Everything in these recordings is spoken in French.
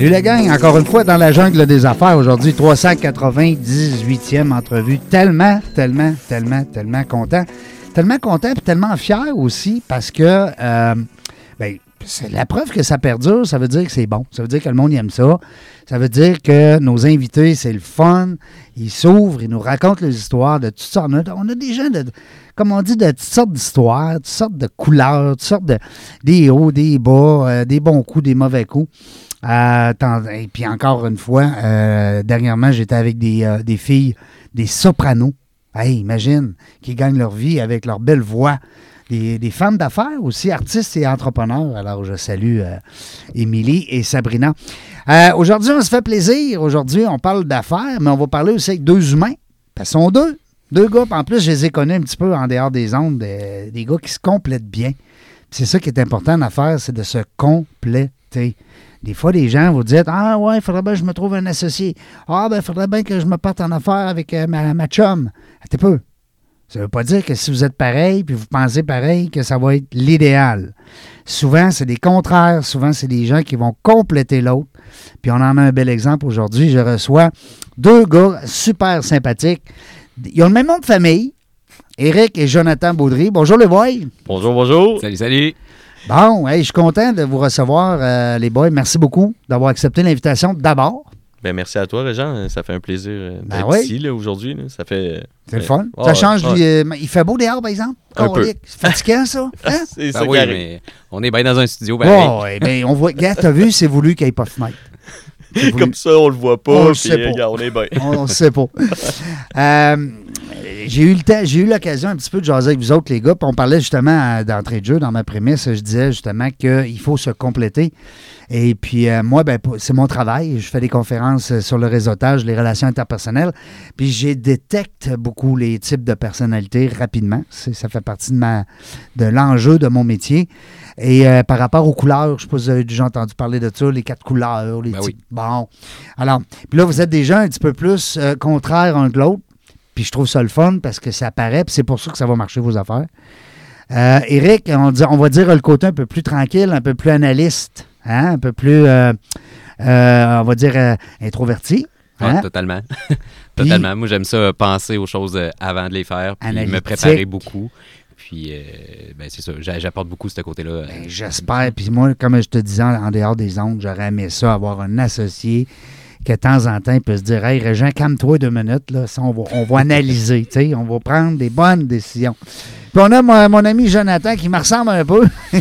Salut la gang, encore une fois dans la jungle des affaires. Aujourd'hui, 398e entrevue. Tellement, tellement, tellement, tellement content. Tellement content et tellement fier aussi parce que euh, ben, c'est la preuve que ça perdure, ça veut dire que c'est bon. Ça veut dire que le monde aime ça. Ça veut dire que nos invités, c'est le fun. Ils s'ouvrent, ils nous racontent les histoires de toutes sortes. On a, on a des gens, de, comme on dit, de toutes sortes d'histoires, toutes sortes de couleurs, toutes sortes de. des hauts, des bas, euh, des bons coups, des mauvais coups. Et puis encore une fois, euh, dernièrement, j'étais avec des, euh, des filles, des sopranos. Hey, imagine, qui gagnent leur vie avec leur belle voix. Des, femmes d'affaires aussi, artistes et entrepreneurs. Alors, je salue euh, Émilie et Sabrina. Aujourd'hui, on se fait plaisir. Aujourd'hui, on parle d'affaires, mais on va parler aussi avec deux humains. Sont deux. Deux gars. En plus, je les ai connus un petit peu en dehors des ondes. des- des gars qui se complètent bien. C'est ça qui est important en affaires, c'est de se compléter. Des fois, les gens vous disent Ah ouais, il faudrait bien que je me trouve un associé. Ah ben, il faudrait bien que je me parte en affaires avec euh, ma, ma chum. Attends peu. Ça ne veut pas dire que si vous êtes pareil puis vous pensez pareil, que ça va être l'idéal. Souvent, c'est des contraires. Souvent, c'est des gens qui vont compléter l'autre. Puis on en a un bel exemple aujourd'hui. Je reçois deux gars super sympathiques. Ils ont le même nom de famille. Éric et Jonathan Baudry. Bonjour les boys. Bonjour, bonjour. Salut, salut. Bon, hey, je suis content de vous recevoir, euh, les boys. Merci beaucoup d'avoir accepté l'invitation d'abord. Ben, merci à toi, Régent. Ça fait un plaisir euh, Ben d'être oui. ici là, aujourd'hui. Ça fait. C'est le fun. Ça change. du- euh, il fait beau dehors, par exemple? Un peu. C'est fatigant, ça. Hein? C'est Ben ça oui, mais on est bien dans un studio. pareil. Oh, eh ben, on voit. Gars, t'as vu, c'est voulu qu'il n'y ait pas de fenêtre. Voulu. Comme ça, on le voit pas. On le puis, sait pas. regarde, on est bien. On ne sait pas. Euh, j'ai eu le temps, j'ai eu l'occasion un petit peu de jaser avec vous autres, les gars. On parlait justement euh, d'entrée de jeu dans ma prémisse. Je disais justement qu'il faut se compléter. Et puis euh, moi, ben, c'est mon travail. Je fais des conférences euh, sur le réseautage, les relations interpersonnelles. Puis je détecte beaucoup les types de personnalités rapidement. Ça fait partie de, ma, de l'enjeu de mon métier. Et euh, par rapport aux couleurs, je ne sais pas si vous avez déjà entendu parler de ça, les quatre couleurs, les Ben types. oui. Bon. Alors, puis là, vous êtes des gens un petit peu plus euh, contraires un que l'autre. Puis je trouve ça le fun parce que ça paraît, puis c'est pour ça que ça va marcher vos affaires. Euh, Eric, on, dit- on va dire le côté un peu plus tranquille, un peu plus analyste, hein, un peu plus, euh, euh, on va dire, euh, introverti. Hein. totalement. totalement. Moi, j'aime ça, penser aux choses avant de les faire, puis Analytique. me préparer beaucoup. Puis, euh, ben, c'est ça, j'a- j'apporte beaucoup ce côté-là. Ben, J'espère. Puis moi, comme je te disais en, dehors des ondes, j'aurais aimé ça, avoir un associé que de temps en temps, il peut se dire Hey, Régent, calme-toi deux minutes, là, ça, on, va, on va analyser, tu sais, on va prendre des bonnes décisions. Puis on a mon, mon ami Jonathan qui me ressemble un peu.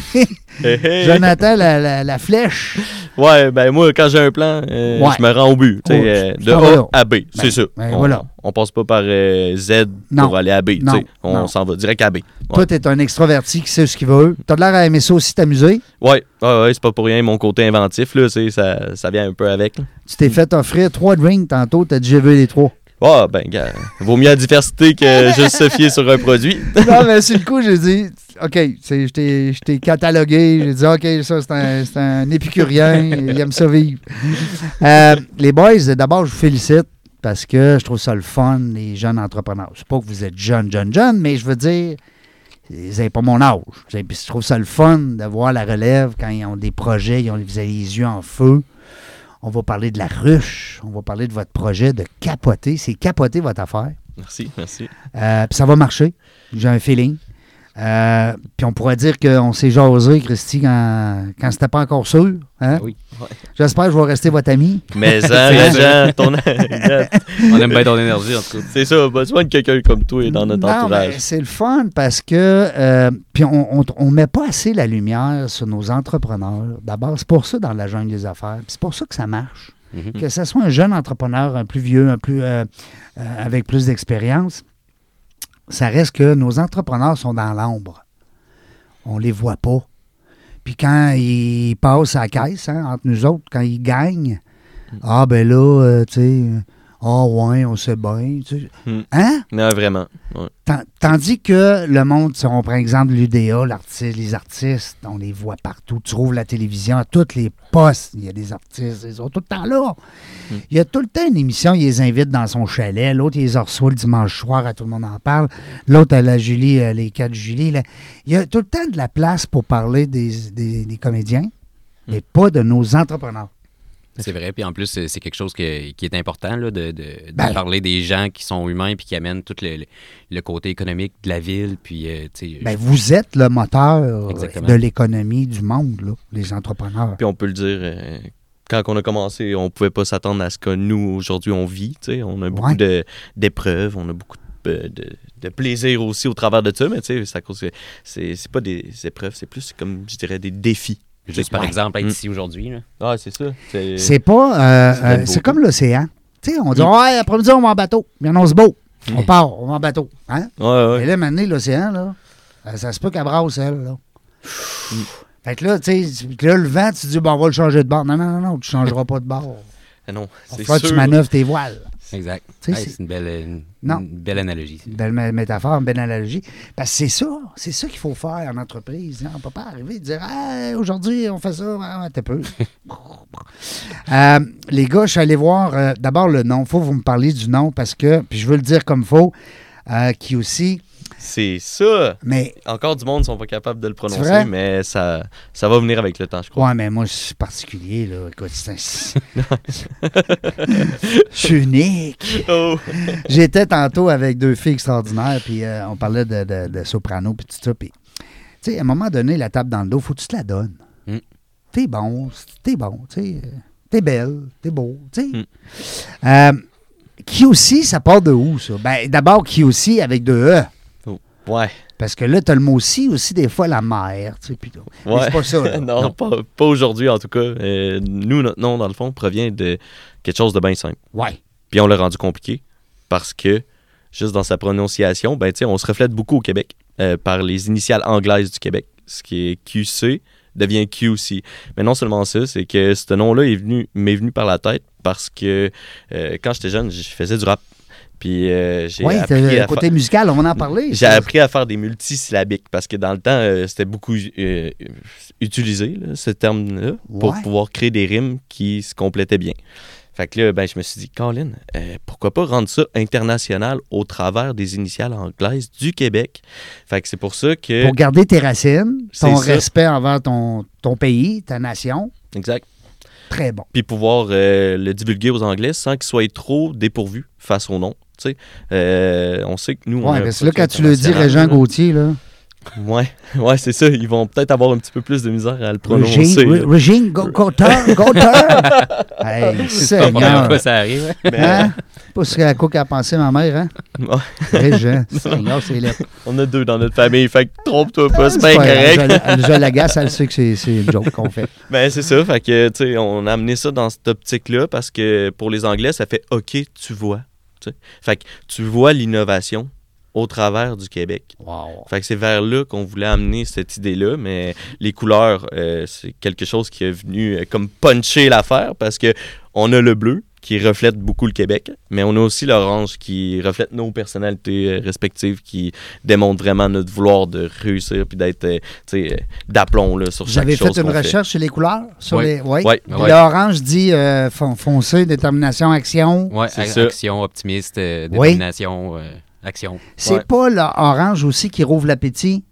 Hey, hey. Jonathan, la, la- la flèche. Ouais, ben moi, quand j'ai un plan, euh, Ouais. je me rends au but. Ouais, euh, de là. A à B, c'est ça. ben on, voilà. on passe pas par euh, Z Non. pour aller à B. Non. On s'en va direct à B. Toi, t'es un extroverti qui sait ce qu'il veut. T'as l'air à aimer ça aussi, t'amuser. Ouais, ouais, ouais, c'est pas pour rien mon côté inventif, là, ça, ça vient un peu avec. là. Tu t'es fait offrir trois drinks tantôt, t'as dit j'ai vu les trois. Ah, ben, gars, vaut mieux la diversité que juste se fier sur un produit. non, mais sur le coup, j'ai dit, OK, je t'ai- catalogué. J'ai dit, OK, ça, c'est un, un épicurien. il aime ça vivre. Euh, les boys, d'abord, je vous félicite parce que je trouve ça le fun, les jeunes entrepreneurs. Je sais pas que vous êtes jeunes, jeunes, jeunes, mais je veux dire, vous n'avez pas mon âge. Je trouve ça le fun de voir la relève quand ils ont des projets, ils ont, les yeux en feu. On va parler de la ruche, on va parler de votre projet de capoter. C'est capoter votre affaire. Merci, merci. Euh, puis ça va marcher. J'ai un feeling. Euh, puis on pourrait dire qu'on s'est jasé, Christy, quand, quand c'était pas encore sûr. Hein? Oui. J'espère que je vais rester votre ami. Mais ça, les gens, ton... On aime bien ton énergie, en tout cas. c'est ça, besoin de quelqu'un comme toi dans notre Non, entourage. mais c'est le fun parce que euh, puis on ne met pas assez la lumière sur nos entrepreneurs. D'abord, c'est pour ça dans la jungle des affaires. Puis c'est pour ça que ça marche. Mhm. Que ce soit un jeune entrepreneur, un plus vieux, un plus euh, euh, avec plus d'expérience. Ça reste que nos entrepreneurs sont dans l'ombre. On les voit pas. Puis quand ils passent à la caisse, hein, entre nous autres, quand ils gagnent, ah ben là, euh, tu sais, ah ouais, on sait bien. tu sais. Mm. Hein? Non, vraiment. Ouais. Tandis que le monde, si on prend exemple l'UDA, l'artiste, les artistes, on les voit partout. Tu trouves la télévision, à tous les postes, il y a des artistes, ils sont tout le temps là. Mm. Il y a tout le temps une émission, il les invite dans son chalet. L'autre, il les reçoit le dimanche soir, à tout le monde en parle. L'autre, à la Julie, euh, les 4 Julie. là. Il y a tout le temps de la place pour parler des, des- des comédiens, Mm. mais pas de nos entrepreneurs. C'est vrai, puis en plus, c'est quelque chose que- qui est important, là, de, de- de Ben. parler des gens qui sont humains puis qui amènent tout le, côté économique de la ville. Puis, euh, Ben, vous êtes le moteur Exactement. de l'économie du monde, là, les entrepreneurs. Puis on peut le dire, euh, quand on a commencé, on pouvait pas s'attendre à ce que nous, aujourd'hui, on vit. tu sais. On a beaucoup Ouais. d'épreuves, on a beaucoup de, de- de plaisir aussi au travers de ça, mais tu sais, c'est à cause que c'est c'est pas des épreuves, c'est plus comme, je dirais, des défis. Juste par Ouais. exemple, être Mm. ici aujourd'hui. là. Ah, c'est ça. C'est pas. euh, C'est euh, c'est comme l'océan. Tu sais, on dit, Mm. ouais, après-midi, on va en bateau. Bien, on se beau. On part, on va en bateau. Hein? Ouais, ouais. Et là, maintenant, l'océan, là, euh, ça se peut qu'elle brasse, elle, là. Mm. Fait que là, tu sais, puis là, le vent, tu dis, bon, on va le changer de bord. Non, non, non, non, tu changeras pas de bord. Ah non, Il c'est faut que tu sûr. manœuvres tes voiles. Exact. Hey, c'est- c'est une belle, une, Non. une belle analogie. Belle mé- métaphore, belle analogie. Parce que c'est ça, c'est ça qu'il faut faire en entreprise. hein. On ne peut pas arriver et dire Hey, aujourd'hui, on fait ça, ah, t'es peu. Euh, les gars, je suis allé voir euh, d'abord le nom. faut que vous me parliez du nom parce que, puis je veux le dire comme faux, euh, qui aussi, C'est ça. mais Encore du monde sont pas capables de le prononcer, mais ça, ça va venir avec le temps, je crois. ouais, mais moi, je suis particulier, là. Écoute, c'est un- Je suis unique. Oh. J'étais tantôt avec deux filles extraordinaires, puis euh, on parlait de, de- de soprano, puis tout ça. Puis, tu sais, à un moment donné, la tape dans le dos, faut que tu te la donnes. Mm. T'es bon, t'es bon, tu sais. T'es belle, t'es beau, tu sais. Mm. Euh, qui aussi, ça part de où, ça? Ben, d'abord, qui aussi avec deux E. Ouais. Parce que là, t'as le mot aussi, aussi, des fois, la mère, tu sais. Ouais. c'est pas ça, là. non, Non. pas, pas aujourd'hui en tout cas. Euh, nous, notre nom, dans le fond, provient de quelque chose de bien simple. Ouais. Puis on l'a rendu compliqué parce que, juste dans sa prononciation, ben, tu sais, on se reflète beaucoup au Québec euh, par les initiales anglaises du Québec. Ce qui est QC devient QC. Mais non seulement ça, c'est que ce nom-là est venu, m'est venu par la tête parce que euh, quand j'étais jeune, je faisais du rap. Puis euh, j'ai Oui, appris le à côté fa- musical, on va en parler. j'ai appris à faire des multisyllabiques parce que dans le temps, euh, c'était beaucoup euh, utilisé, là, ce terme-là, pour pouvoir créer des rimes qui se complétaient bien. Fait que là, ben, je me suis dit, Colin, pourquoi pas rendre ça international au travers des initiales anglaises du Québec? Fait que c'est pour ça que. Pour garder tes racines, ton ça. respect envers ton, ton pays, ta nation, Exact. très bon. Puis pouvoir euh, le divulguer aux Anglais sans qu'ils soient trop dépourvus face au nom. Tu sais. Euh, on sait que nous, on a Ouais, un parce que là, quand tu le dis, Régent. Gauthier, là. Ouais, ouais c'est ça. Ils vont peut-être avoir un petit peu plus de misère à le prononcer. Régine, Gauteur, Gauteur. hey, C'est pas la première fois ça arrive. hein. Mais, Hein? Pas ce quoi qu'a pensé ma mère, hein? Ouais. Régent. Seigneur, c'est lettre. On a deux dans notre famille, fait que trompe-toi pas, c'est pas grave. correct. Je, je l'agace, elle sait que c'est c'est une joke qu'on fait. Ben c'est ça, fait que tu sais, on a amené ça dans cette optique-là parce que pour les Anglais, ça fait OK, tu vois. Fait que tu vois l'innovation au travers du Québec. Wow. Fait que c'est vers là qu'on voulait amener cette idée-là, mais les couleurs, euh, c'est quelque chose qui est venu euh, comme puncher l'affaire parce que on a le bleu qui reflète beaucoup le Québec, mais on a aussi l'orange qui reflète nos personnalités euh, respectives, qui démontre vraiment notre vouloir de réussir puis d'être, euh, tu sais, euh, d'aplomb là, sur chaque chose fait une qu'on fait. recherche sur les couleurs? Sur Oui. les... Oui. L'orange dit euh, fon- foncé, détermination, action. Ouais, C'est a- ça. action, optimiste, euh, Oui. détermination, euh, action. C'est Ouais. pas l'orange aussi qui rouvre l'appétit?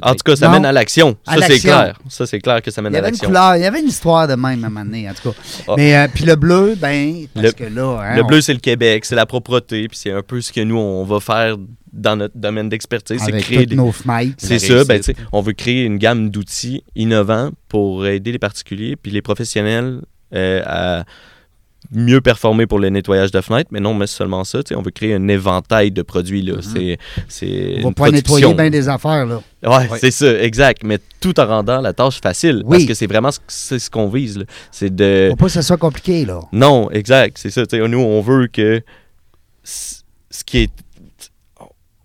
Ah. En tout cas, ça Non. mène à l'action. Ça, c'est clair. Ça, c'est clair que ça mène Il y à avait une l'action. couleur, il y avait une histoire de même à un moment donné, en tout cas. Ah. Mais euh, puis le bleu, ben, parce Le- que là, hein, Le on- bleu, c'est le Québec, c'est la propreté, puis c'est un peu ce que nous, on va faire dans notre domaine d'expertise, c'est créer des... nos. C'est ça, ben, réussite. tu sais, on veut créer une gamme d'outils innovants pour aider les particuliers puis les professionnels euh, à mieux performer pour le nettoyage de fenêtres, mais non, mais seulement ça, tu sais, on veut créer un éventail de produits, là. C'est, c'est. On va pas nettoyer bien des affaires, là. Ouais, Ouais. c'est ça, exact, mais tout en rendant la tâche facile, Oui. parce que c'est vraiment ce, c'est ce qu'on vise, là. C'est de... Faut pas que ça soit compliqué, là. Non, exact, c'est ça. tu sais, nous, on veut que ce qui est.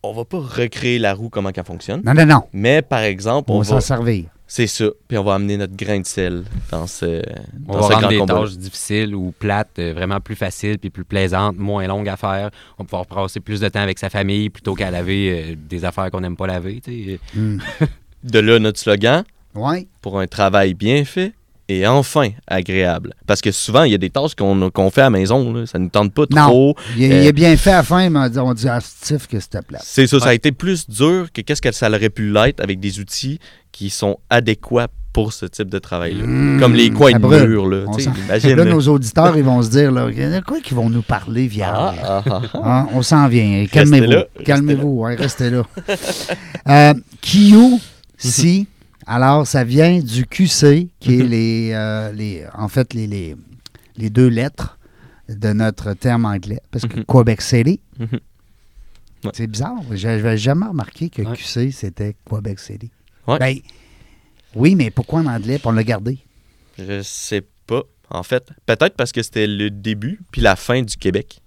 on va pas recréer la roue comment qu'elle fonctionne. Non, non, non. Mais par exemple, On on, va s'en servir. C'est ça. Puis on va amener notre grain de sel dans ce, On dans va ce rendre grand des combat. tâches difficiles ou plates euh, vraiment plus faciles puis plus plaisantes, moins longues à faire. On va pouvoir passer plus de temps avec sa famille plutôt qu'à laver euh, des affaires qu'on n'aime pas laver. tu sais. Hmm. De là notre slogan? Oui. pour un travail bien fait et enfin agréable. Parce que souvent, il y a des tâches qu'on fait à la maison, là, ça ne nous tente pas Non. trop. Il, est- Euh, il est bien fait à la fin, mais on dit, ah, Steve, que c'était plat. C'est ça, ça a été plus dur que qu'est-ce que ça aurait pu l'être avec des outils qui sont adéquats pour ce type de travail-là. Mmh, Comme les coins ça de brûle. mur, là. Imagine, Là, là. nos auditeurs, ils vont se dire, là, de quoi qu'ils vont nous parler, Ah, Vial? ah, ah, ah. Hein, on s'en vient. Calmez-vous. là, restez Calmez-vous. ouais, restez là. euh, Kiyu, si, alors, ça vient du QC, qui est Mhm. les, euh, les, en fait, les, les, les deux lettres de notre terme anglais. Parce que Mhm. Quebec City, Mhm. Ouais. c'est bizarre. J'avais jamais remarqué que Ouais. QC, c'était Quebec City. Ouais. Ben, oui, mais pourquoi en anglais? On l'a gardé. Je sais pas. En fait, peut-être parce que c'était le début puis la fin du Québec.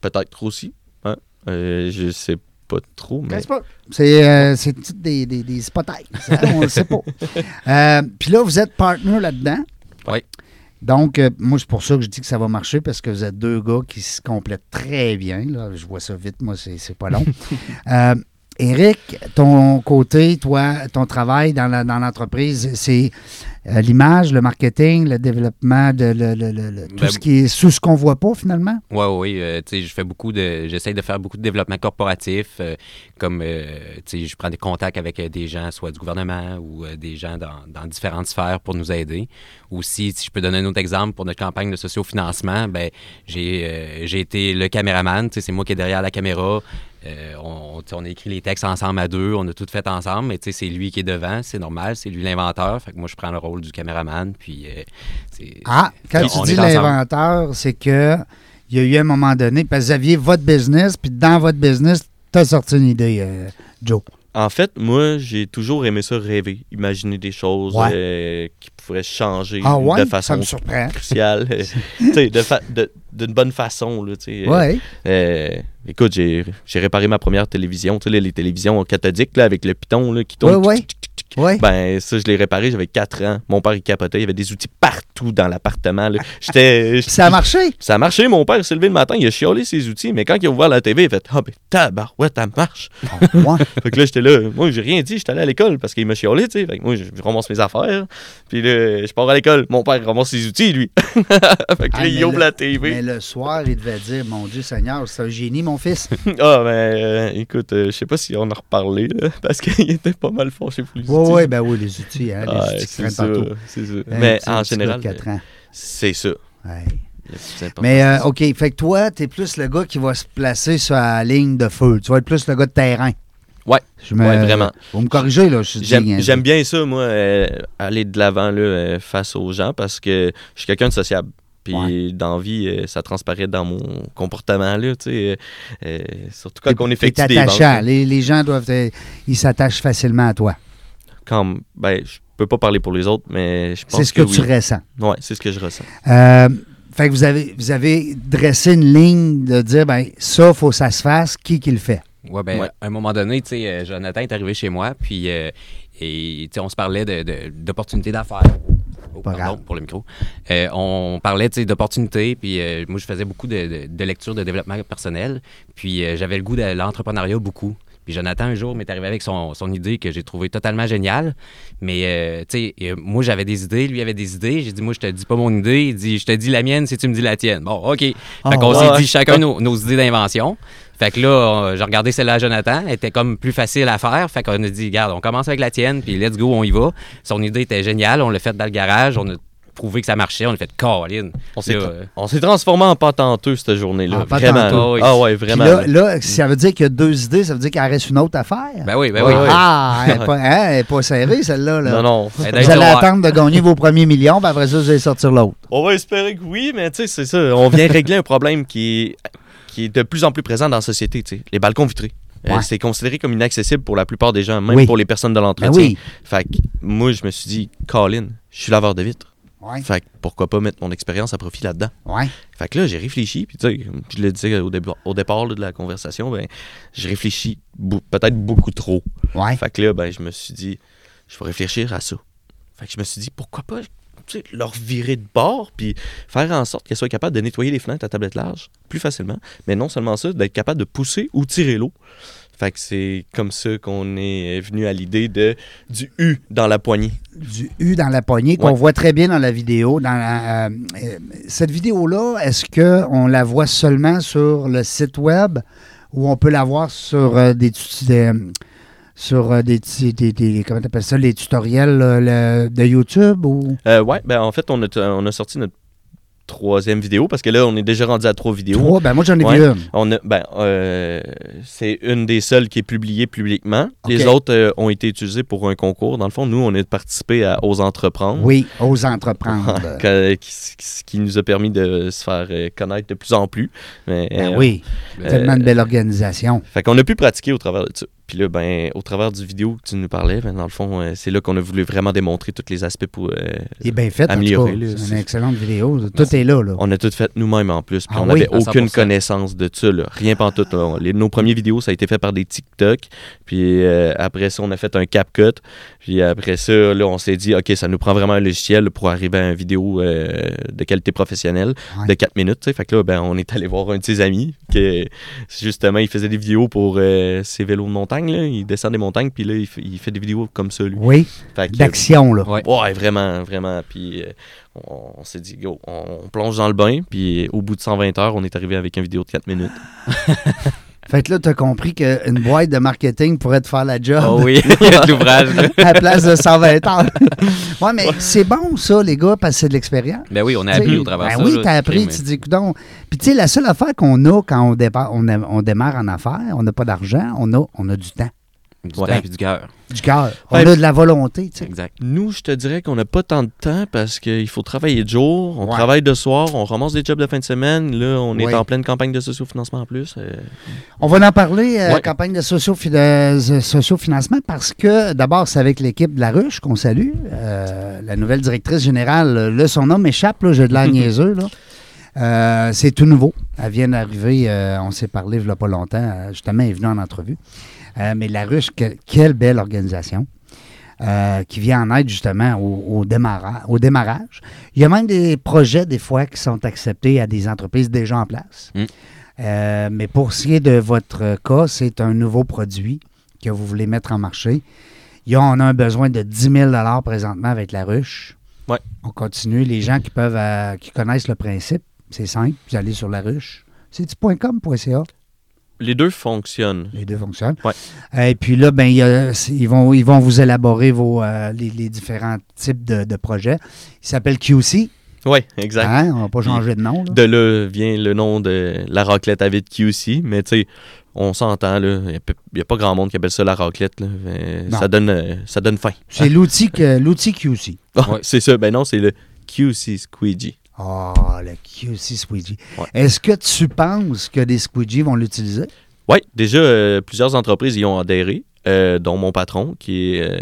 Peut-être aussi. Hein? Euh, je sais pas trop, mais. C'est pas? C'est euh, c'est des, des, des hypothèses. hein, on le sait pas. Euh, Puis là, vous êtes partner là-dedans. Oui. Donc, euh, moi, c'est pour ça que je dis que ça va marcher parce que vous êtes deux gars qui se complètent très bien. Là. Je vois ça vite, moi, c'est c'est pas long. Eric, ton côté, toi, ton travail dans la- dans l'entreprise, c'est euh, l'image, le marketing, le développement, de, le, le- le- le- tout Ben, ce qui est sous ce qu'on voit pas finalement? Ouais, oui, euh, tu sais, je fais beaucoup de, j'essaie de faire beaucoup de développement corporatif, euh, comme, tu sais, je prends des contacts avec des gens, soit du gouvernement ou des gens dans, dans différentes sphères pour nous aider. Aussi, si je peux donner un autre exemple pour notre campagne de sociofinancement, ben, j'ai, j'ai été le caméraman, tu sais, c'est moi qui est derrière la caméra. Euh, on, a écrit les textes ensemble à deux, on a tout fait ensemble, mais c'est lui qui est devant, c'est normal, c'est lui l'inventeur. Fait que moi, je prends le rôle du caméraman, puis euh, c'est- Ah, quand tu dis l'inventeur, c'est que il y a eu un moment donné, parce que vous aviez votre business, puis dans votre business, tu as sorti une idée, euh, Joe. En fait, moi, j'ai toujours aimé ça rêver, imaginer des choses Ouais. euh, qui pourraient changer Ah ouais? de ça façon me surprend. cruciale. fa- de- d'une bonne façon. Là, tu sais, euh, Ouais. euh, écoute, j'ai j'ai réparé ma première télévision, tu sais, là, les télévisions cathodiques là, avec le piton là, qui tourne. Ouais, ouais. Ouais. Ben, ça, je l'ai réparé, j'avais 4 ans. Mon père, il capotait, il y avait des outils partout dans l'appartement. là. J'étais. Ça a marché? Ça a marché, mon père s'est levé le matin, il a chiolé ses outils, mais quand il a ouvert la TV, il a fait Ah, ben tabarouette, ça marche. Ouais. Fait que là, j'étais là, moi, j'ai rien dit, j'étais allé à l'école parce qu'il m'a chiolé, tu sais. Fait que moi, je ramasse mes affaires, puis là, je pars à l'école. Mon père ramasse ses outils, lui. fait que Ah, là, il ouvre la TV. Le soir, il devait dire Mon Dieu Seigneur, c'est un génie, mon fils. Ah, ben, euh, écoute, euh, je sais pas si on en reparlé, parce qu'il était pas mal fâché pour les Oui, oui, ben oui, les outils, hein, les Ah, outils qui c'est ça, c'est Mais en général, ans. c'est ça. Ouais. Mais, euh. OK, fait que toi, tu es plus le gars qui va se placer sur la ligne de feu. Tu vas être plus le gars de terrain. Ouais. Je me- Ouais, vraiment. Vous me corrigez, là. je suis J'aime bien ça, moi, euh, aller de l'avant là, euh, face aux gens parce que je suis quelqu'un de sociable. Puis Ouais. dans vie, euh, ça transparaît dans mon comportement, là, tu sais. euh, euh, surtout quand on effectue des attachant. ventes. Les, les gens doivent. ils s'attachent facilement à toi. Quand, ben, je peux pas parler pour les autres, mais je pense C'est ce que, que, tu oui. ressens. Ouais, c'est ce que je ressens. Euh, fait que vous avez, vous avez dressé une ligne de dire, ben ça, faut que ça se fasse. Qui qui le fait? Ouais, ben, Ouais. à un moment donné, tu sais, Jonathan est arrivé chez moi, puis euh, et, tu sais, on se parlait de- de- d'opportunités d'affaires. Oh, Pas pardon grave. pour le micro. Euh, on parlait d'opportunités, puis euh, moi, je faisais beaucoup de, de, de lectures de développement personnel, puis euh, j'avais le goût de l'entrepreneuriat beaucoup. Puis Jonathan, un jour, m'est arrivé avec son, son idée que j'ai trouvé totalement géniale. Mais, euh, tu sais, euh, moi, j'avais des idées, lui avait des idées. J'ai dit, moi, je te dis pas mon idée. Il dit, je te dis la mienne si tu me dis la tienne. Bon, OK. Fait Ah, qu'on ouais. s'est dit chacun nos, nos idées d'invention. Fait que là, euh, j'ai regardé celle-là à Jonathan. Elle était comme plus facile à faire. Fait qu'on a dit, regarde, on commence avec la tienne, puis let's go, on y va. Son idée était géniale. On l'a fait dans le garage. On a prouvé que ça marchait. On a fait Caroline. On s'est euh, on s'est transformé en patenteux cette journée-là. En vraiment. Ah ouais, vraiment. là, là, ça veut dire qu'il y a deux idées, ça veut dire qu'il reste une autre à faire? Ben oui, ben oui. ouais. Ah, elle n'est pas, hein, pas serrée, celle-là. Là. Non, non. Vous allez attendre de gagner vos premiers millions, puis après ça, vous allez sortir l'autre. On va espérer que oui, mais tu sais, c'est ça. On vient régler un problème qui est, qui est de plus en plus présent dans la société, tu sais. Les balcons vitrés. Euh, c'est considéré comme inaccessible pour la plupart des gens, même Oui. pour les personnes de Ben l'entretien. oui. Fait que moi, je me suis dit, Colin, je suis laveur de vitres. Ouais. Fait que pourquoi pas mettre mon expérience à profit là-dedans? Ouais. Fait que là, j'ai réfléchi, puis tu sais, je le disais au, au départ là, de la conversation, ben, j'ai réfléchi peut-être beaucoup trop. Ouais. Fait que là, ben, je me suis dit, je vais réfléchir à ça. Fait que je me suis dit, pourquoi pas tu sais, leur virer de bord, puis faire en sorte qu'elles soient capables de nettoyer les fenêtres à tablette large plus facilement. Mais non seulement ça, d'être capable de pousser ou tirer l'eau. Fait que c'est comme ça qu'on est venu à l'idée de du U dans la poignée. Du U dans la poignée qu'on Ouais. voit très bien dans la vidéo. Dans la- euh, euh, cette vidéo-là, est-ce qu'on la voit seulement sur le site web ou on peut la voir sur euh, des, sur des, des, des- comment t'appelles ça, les tutoriels là, le- de YouTube ou? Euh, ouais, ben en fait, on a, on a sorti notre troisième vidéo parce que là, on est déjà rendu à trois vidéos. trois? Ben moi j'en ai Ouais. vu une. On a, ben, euh, c'est une des seules qui est publiée publiquement. Les autres euh, ont été utilisées pour un concours. Dans le fond, nous, on a participé à Aux Entreprendre. Oui, aux entreprendre. Que- qui, nous a permis de se faire euh, connaître de plus en plus. Mais, Ben oui, Euh, tellement de belle organisation. Fait qu'on a pu pratiquer au travers de ça. Puis là, ben, au travers du vidéo que tu nous parlais, ben, dans le fond, euh, c'est là qu'on a voulu vraiment démontrer tous les aspects pour. euh, Il est bien fait, tout Améliorer, C'est une excellente vidéo. Tout est là, là. On a tout fait nous-mêmes en plus. Puis Ah on n'avait aucune 100%. connaissance de ça. Là. Rien. Là. Les- nos premières vidéos, ça a été fait par des TikTok. Puis euh, après ça, on a fait un CapCut. Puis après ça, là, on s'est dit, OK, ça nous prend vraiment un logiciel pour arriver à une vidéo euh, de qualité professionnelle Ouais. de 4 minutes. Fait que là, ben, on est allé voir un de ses amis. Que, justement, il faisait des vidéos pour ses vélos de montagne. Là. Il descend des montagnes. Puis là, il fait, il fait des vidéos comme ça, lui. Oui, d'action, là. Ouais. Ouais, vraiment, vraiment. Puis euh, on, on s'est dit, go, on, on plonge dans le bain. Puis au bout de 120 heures, on est arrivé avec une vidéo de 4 minutes. Fait que là, tu as compris qu'une boîte de marketing pourrait te faire la job Oh oui, il y a de l'ouvrage. à la place de 120 heures. ouais, mais c'est bon, ça, les gars, parce que c'est de l'expérience. Ben oui, on a T'sais, appris au travers de ben ça. oui, là, t'as appris, mais- tu dis, coudonc. Puis, tu sais, la seule affaire qu'on a quand on, départ, on, a- on démarre en affaires, on n'a pas d'argent, on a, on a du temps, Du Ouais. temps et du cœur. Du cœur. On Ouais. a de la volonté, tu sais. Exact. Nous, je te dirais qu'on n'a pas tant de temps parce qu'il faut travailler de jour, on Ouais. travaille de soir, on ramasse des jobs de fin de semaine. Là, on est en pleine campagne de sociofinancement en plus. euh, On va en parler, euh, Ouais. campagne de de sociofinancement, parce que d'abord, c'est avec l'équipe de La Ruche qu'on salue. Euh, la nouvelle directrice générale, là, son nom m'échappe, là, j'ai de l'air niaiseux. Là. Euh, c'est tout nouveau. Elle vient d'arriver, euh, on s'est parlé il n'y a pas longtemps, euh, justement, elle est venue en entrevue. Euh, mais La Ruche, que- quelle belle organisation. euh, qui vient en aide justement au, au démarra- au démarrage. Il y a même des projets, des fois, qui sont acceptés à des entreprises déjà en place. Mm. Euh, mais pour ce qui est de votre cas, c'est un nouveau produit que vous voulez mettre en marché. Il y a, on a un besoin de 10 000 présentement avec la ruche. Ouais. On continue. Les gens qui peuvent euh, qui connaissent le principe, c'est simple. Vous allez sur la ruche. C'est du .com.ca. les deux fonctionnent. Les deux fonctionnent. Ouais. Et puis là, ben, y a- ils, vont, ils vont vous élaborer vos, euh, les, les différents types de, de projets. Il s'appelle QC. Oui, exact. Hein? On va pas changer de nom. là. De là vient le nom de la raclette à vide QC, mais tu sais, on s'entend, là, il n'y a, pas grand monde qui appelle ça la raclette. Là, ça, donne, euh, ça donne faim. C'est l'outil que l'outil QC. Ah, Ouais. C'est ça, ben non, c'est le QC Squeegee. Oh, le QC Squeegee. Ouais. Est-ce que tu penses que des Squeegee vont l'utiliser? Oui, déjà, euh, plusieurs entreprises y ont adhéré, euh, dont mon patron, qui est euh,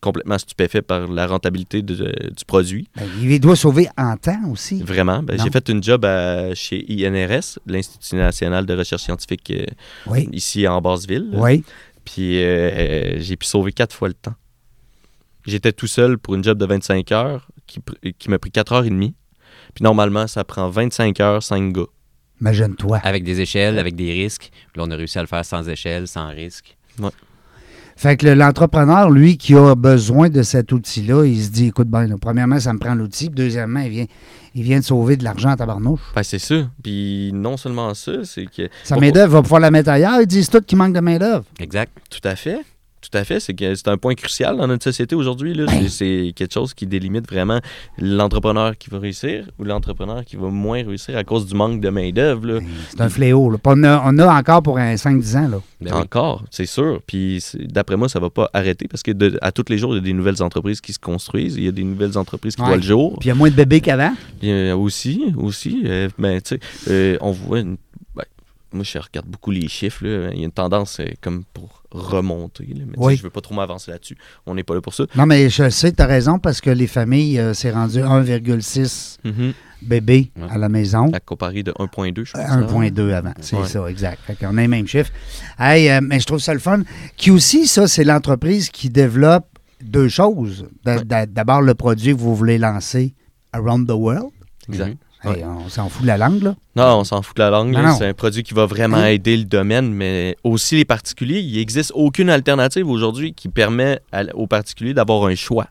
complètement stupéfait par la rentabilité de- du produit. Ben, il doit sauver en temps aussi. Vraiment. Ben, j'ai fait une job à- chez INRS, l'Institut national de recherche scientifique, Oui. ici en Basseville. Oui. Puis j'ai pu sauver quatre fois le temps. J'étais tout seul pour une job de 25 heures qui, m'a pris 4 heures et demie. Puis normalement, ça prend 25 heures, 5 gars. Imagine-toi. Avec des échelles, avec des risques. Puis là, on a réussi à le faire sans échelle, sans risque. Fait que le- l'entrepreneur, lui, qui a besoin de cet outil-là, il se dit, écoute, ben, là, premièrement, ça me prend l'outil. puis Deuxièmement, il vient, il vient de sauver de l'argent à tabarnouche. Ben, c'est ça. Puis non seulement ça, c'est que. Sa main-d'œuvre va pouvoir la mettre ailleurs. Ils disent tout qu'il manque de main-d'œuvre. Exact. Tout à fait. Tout à fait. C'est que c'est un point crucial dans notre société aujourd'hui. Ben. C'est- quelque chose qui délimite vraiment l'entrepreneur qui va réussir ou l'entrepreneur qui va moins réussir à cause du manque de main-d'œuvre. là. C'est un fléau. là. On, a, on a encore pour un 5-10 ans. Là. Ben oui. Encore, c'est sûr. Puis d'après moi, ça va pas arrêter parce que de- à tous les jours, il y a des nouvelles entreprises qui se construisent. Il y a des nouvelles entreprises qui Ouais. voient le jour. Puis il y a moins de bébés qu'avant. Euh, aussi, aussi, euh, ben, tu sais, euh, on voit. une- ben, moi, je regarde beaucoup les chiffres. là. Il y a une tendance euh, comme pour remonter. là. Mais Oui. je veux pas trop m'avancer là-dessus. On n'est pas là pour ça. Non, mais je sais, tu as raison, parce que les familles, euh, c'est rendu 1,6 Mhm. bébés Ouais. à la maison. À comparer de 1.2, je pense. 1.2 avant, c'est Ouais. ça, exact. Fait qu'on a les mêmes chiffres. Hey, euh, mais je trouve ça le fun. Qui aussi, ça, c'est l'entreprise qui développe deux choses. D'abord, le produit que vous voulez lancer around the world. Exact. Hey, On s'en fout de la langue, là. Non, on s'en fout de la langue. C'est un produit qui va vraiment Hein? aider le domaine, mais aussi les particuliers. Il n'existe aucune alternative aujourd'hui qui permet à- aux particuliers d'avoir un choix.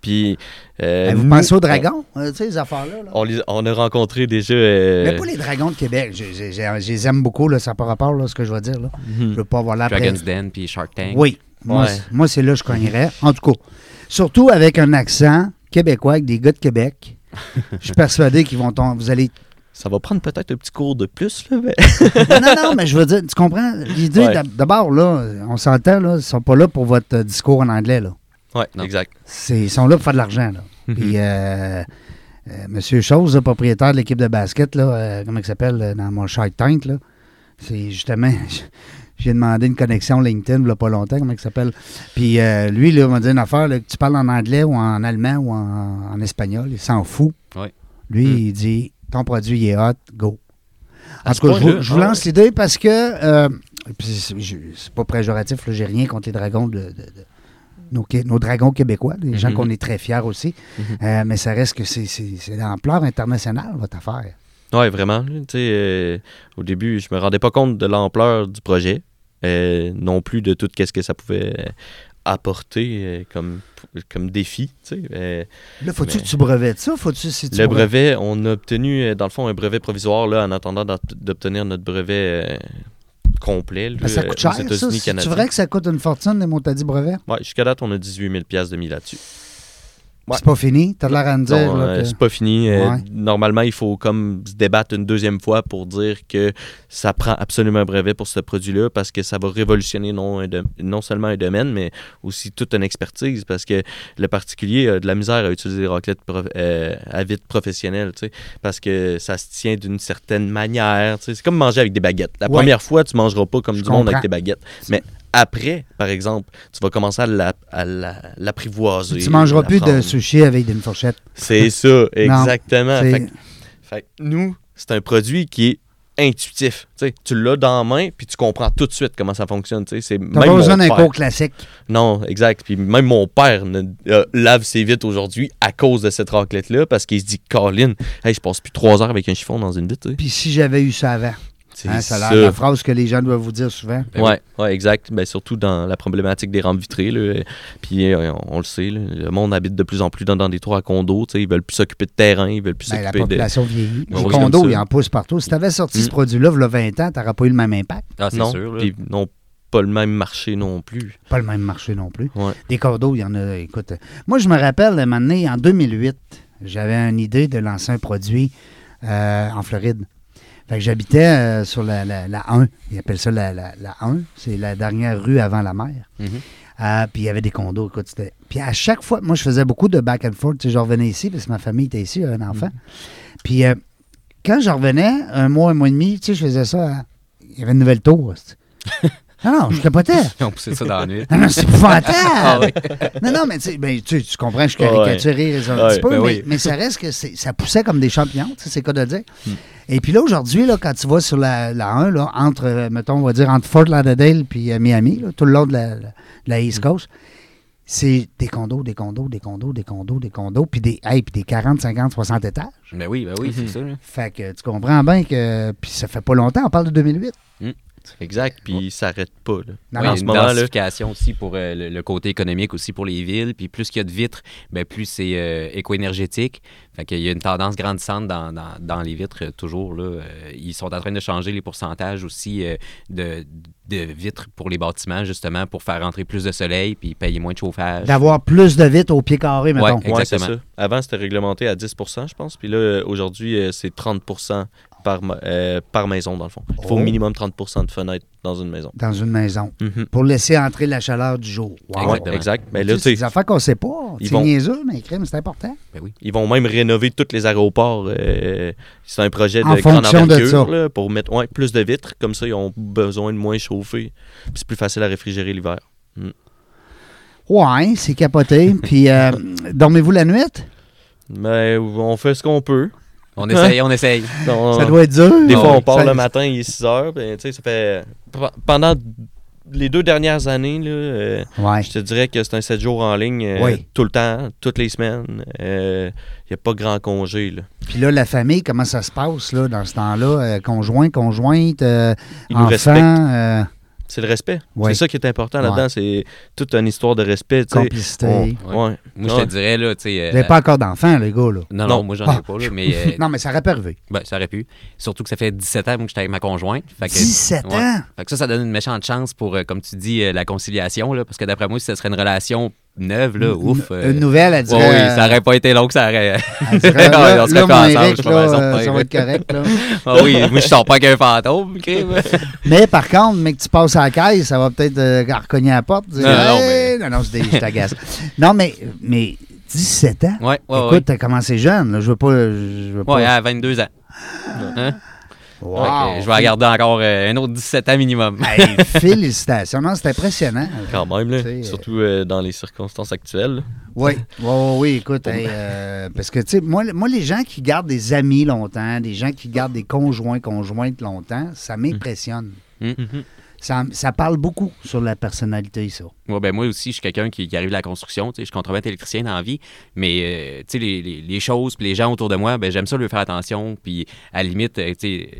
Puis, euh, vous nous, pensez aux dragons, euh, tu sais, les affaires-là. là? On, les- on a rencontré déjà. euh, Mais pas les dragons de Québec. Je, je- je- je les aime beaucoup, là, ça pas rapport, là, ce que je vais dire. Là. mhm. Je veux pas avoir la Dragon's Den puis Shark Tank. Oui, moi, Ouais. c'est- moi c'est là que je cognerais. En tout cas, surtout avec un accent québécois, avec des gars de Québec. Je suis persuadé qu'ils vont tomber. Vous allez. Ça va prendre peut-être un petit cours de plus, là, mais- Non, non, non, mais je veux dire, tu comprends? L'idée, Ouais. d'abord, là, on s'entend, là, ils sont pas là pour votre discours en anglais, là. Ouais, Non. exact. C'est- ils sont là pour faire de l'argent, là. Mhm. Puis, euh, euh, Monsieur Chose, le propriétaire de l'équipe de basket, là, euh, comment il s'appelle, euh, dans mon Shark Tank, là, c'est justement, j'ai demandé une connexion LinkedIn, il y a pas longtemps, comment il s'appelle. Puis euh, lui, là, il m'a dit une affaire, là, que tu parles en anglais ou en allemand ou en, en espagnol, il s'en fout. Ouais. Lui, Mm. il dit, ton produit, il est hot, go. En tout cas, je, je vous ah lance l'idée parce que, euh, c'est pas péjoratif, là, j'ai rien contre les dragons de, de- de- nos, dragons québécois, des gens Mhm. qu'on est très fiers aussi. Mhm. Euh, mais ça reste que c'est- d'ampleur internationale, votre affaire. Ouais, vraiment. euh, au début, je me rendais pas compte de l'ampleur du projet, euh, non plus de tout ce que ça pouvait apporter euh, comme, comme défi. tu sais. Euh, Là, faut-tu que tu brevettes ça? Faut-tu, si tu le brevet, on a obtenu, dans le fond, un brevet provisoire là, en attendant d'obt- d'obtenir notre brevet complet. Ben, ça coûte cher, C'est vrai que ça coûte une fortune, les montadis brevets? Ouais, jusqu'à date, on a 18 000 piastres de mis là-dessus. Ouais. C'est pas fini? T'as l'air à me dire. Euh, que- c'est pas fini. Euh. Normalement, il faut comme se débattre une deuxième fois pour dire que ça prend absolument un brevet pour ce produit-là parce que ça va révolutionner non, un non seulement un domaine, mais aussi toute une expertise parce que le particulier a de la misère à utiliser des raclettes prof- euh, à vide professionnel, tu sais, parce que ça se tient d'une certaine manière. tu sais. C'est comme manger avec des baguettes. La Ouais. première fois, tu mangeras pas comme Je du monde avec des baguettes. Mais après, par exemple, tu vas commencer à la- à la- l'apprivoiser. Tu mangeras plus de sushi avec une fourchette. C'est ça, exactement. Fait nous, c'est un produit qui est intuitif. Tu l'as dans la main, puis tu comprends tout de suite comment ça fonctionne. tu même pas besoin d'un cours classique. Non, exact. Puis même mon père ne, euh, lave ses vitres aujourd'hui à cause de cette raclette-là, parce qu'il se dit, Colin, hey, je passe plus trois heures avec un chiffon dans une vitre. Puis si j'avais eu ça avant. C'est Hein, ça a la phrase que les gens doivent vous dire souvent. Ben ouais, ouais, exact. Ben, surtout dans la problématique des rampes vitrées. Là. Puis euh, on, le sait, là, le monde habite de plus en plus dans, dans des toits à condos. tu sais, Ils veulent plus s'occuper de terrain, ils veulent plus Ben, la s'occuper de. population vieillit. Les oui, condos, comme ça. il en pousse partout. Si tu avais sorti ce Mm. produit-là, il y a 20 ans, tu n'aurais pas eu le même impact. Ah, c'est non, sûr. là. puis non pas le même marché non plus. Pas le même marché non plus. Ouais. Des condos, il y en a. Écoute, moi, je me rappelle, un moment donné, en 2008, j'avais une idée de lancer un produit euh, en Floride. Fait que j'habitais euh, sur la, la, la 1. Ils appellent ça la, la, la 1. C'est la dernière rue avant la mer. Mhm. Euh, puis il y avait des condos. Écoute, Puis à chaque fois, moi, je faisais beaucoup de back and forth. Tu sais, je revenais ici parce que ma famille était ici, un enfant. Puis euh, quand je revenais, un mois, un mois et demi, tu sais, je faisais ça. à- Il y avait une nouvelle tour. non, non, je capotais. Ils ont poussé ça dans la nuit. Non, non, c'est épouvantable. Ah ouais. Non, non, mais tu ben, tu, tu comprends, je suis Ouais. caricaturé un Ouais, petit peu, ben mais, oui. mais ça reste que c'est- ça poussait comme des champignons, tu sais, c'est quoi de dire. Hmm. Et puis là, aujourd'hui, là, quand tu vas sur la, la 1, là, entre, euh, mettons, on va dire, entre Fort Lauderdale puis euh, Miami, là, tout le long de la, la- de la East Hmm. Coast, c'est des condos, des condos, des condos, des condos, des condos, puis des, hey, puis des 40, 50, 60 étages. Ben oui, ben oui, c'est ça. là. Fait que tu comprends bien que. Puis ça fait pas longtemps, on parle de 2008. Exact. Puis ça s'arrête pas. Là. Non, Ouais, non, il y a en ce une moment, là, densification aussi pour euh, le, le côté économique aussi pour les villes. Puis plus qu'il y a de vitres, ben plus c'est euh, éco-énergétique. Fait qu'il y a une tendance grandissante dans, dans, dans les vitres euh, toujours. Là. Euh, ils sont en train de changer les pourcentages aussi euh, de, de vitres pour les bâtiments, justement, pour faire rentrer plus de soleil puis payer moins de chauffage. D'avoir plus de vitres au pied carré, mettons. Ouais. Ouais, c'est Exactement. ça. Avant, c'était réglementé à 10 je pense. Puis là, aujourd'hui, c'est 30 par, euh, par maison, dans le fond. Il faut Oh. au minimum 30% de fenêtres dans une maison. Dans une maison. Mhm. Pour laisser entrer la chaleur du jour. Wow. Exactement. exact. Mais Tu là, c'est sais, des affaires qu'on sait pas. Ils C'est vont- niaiseux, mais c'est important. Ben oui. ils vont même rénover tous les aéroports. euh, c'est un projet de En grande fonction de envergure ça. là, pour mettre ouais, plus de vitres. Comme ça, ils ont besoin de moins chauffer. Puis c'est plus facile à réfrigérer l'hiver. Ouais, c'est capoté. Puis, euh, dormez-vous la nuit? Mais on fait ce qu'on peut. On essaye, on essaye. Ça doit être dur. Des fois, on part Ça- le matin, il est 6 heures. Ben, tu sais, ça fait. Pendant les deux dernières années, là, euh, Ouais. je te dirais que c'est un 7 jours en ligne euh, Oui. tout le temps, toutes les semaines. Il n'y a pas grand congé. Là. Puis là, la famille, comment ça se passe là, dans ce temps-là? Euh, conjoint, conjointe, euh, C'est le respect. C'est ça qui est important Ouais. là-dedans. C'est toute une histoire de respect. tu sais. complicité. Ouais. ouais. Moi, je te dirais, là, tu sais. euh, Vous n'avez pas encore d'enfants, les gars, là. Non, non, Non. moi, j'en Ah. ai pas, là, mais. euh, non, mais ça aurait pu arriver. ben, ça aurait pu. Surtout que ça fait 17 ans moi, que j'étais avec ma conjointe. Fait que, 17 ouais. ans? Fait que ça, ça donne une méchante chance pour, euh, comme tu dis, euh, la conciliation. Là, parce que d'après moi, si ce serait une relation neuve, là, ouf. Une- euh, Une nouvelle, elle ouais, dirait... oui, ça aurait pas été long que ça aurait. elle dirait, Ouais, là, on serait là, pas ensemble, Eric, je là, euh, ça va être correct, là. Ah oui, moi, je sors pas avec un fantôme. crime. Mais par contre, mais que tu passes à la caisse, ça va peut-être euh, recogner à la porte. dire, Non, non, Hey! non, non, je, t'agace. non, mais, mais 17 ans? Ouais, ouais, Écoute, t'as commencé jeune. Là. Je veux pas... Je veux ouais. pas... Ouais, à 22 ans. Hein? Wow. Je vais la garder encore euh, un autre 17 ans minimum. Hey, félicitations. Non, c'est impressionnant. Quand même, là. Surtout euh, dans les circonstances actuelles. Oui, oui, oui, écoute, hey, euh, parce que, tu sais, moi, moi, les gens qui gardent des amis longtemps, des gens qui gardent des conjoints, conjointes longtemps, ça m'impressionne. Mm. Ça, ça parle beaucoup sur la personnalité, ça. Ouais, ben moi aussi, je suis quelqu'un qui, qui arrive de la construction. Je suis contremaître électricien dans la vie. Mais euh, les, les- les choses puis les gens autour de moi, ben, j'aime ça leur faire attention. Puis à la limite, euh,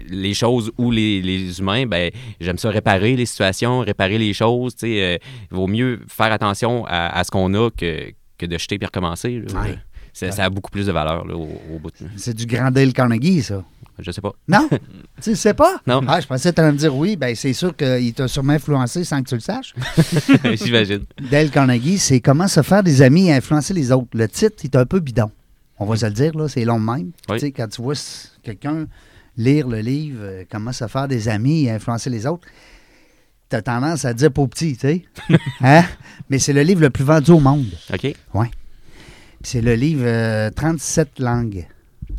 les choses ou les, les humains, ben, j'aime ça réparer les situations, réparer les choses. sais, euh, Il vaut mieux faire attention à, à ce qu'on a que, que de jeter puis recommencer. là. Ouais. Ça, ça a beaucoup plus de valeur là, au, au bout. de- C'est du grand Dale Carnegie, ça. Je sais pas. Non? tu le sais pas? Non. Ah, je pensais que tu allais me dire oui. Ben, c'est sûr qu'il t'a sûrement influencé sans que tu le saches. J'imagine. Dale Carnegie, c'est comment se faire des amis et influencer les autres. Le titre est un peu bidon. On va se le dire, là, c'est long de même. Oui. Tu sais, quand tu vois quelqu'un lire le livre euh, Comment se faire des amis et influencer les autres, tu as tendance à dire pour petit, tu sais. Hein? Mais c'est le livre le plus vendu au monde. OK. Puis C'est le livre euh, 37 langues.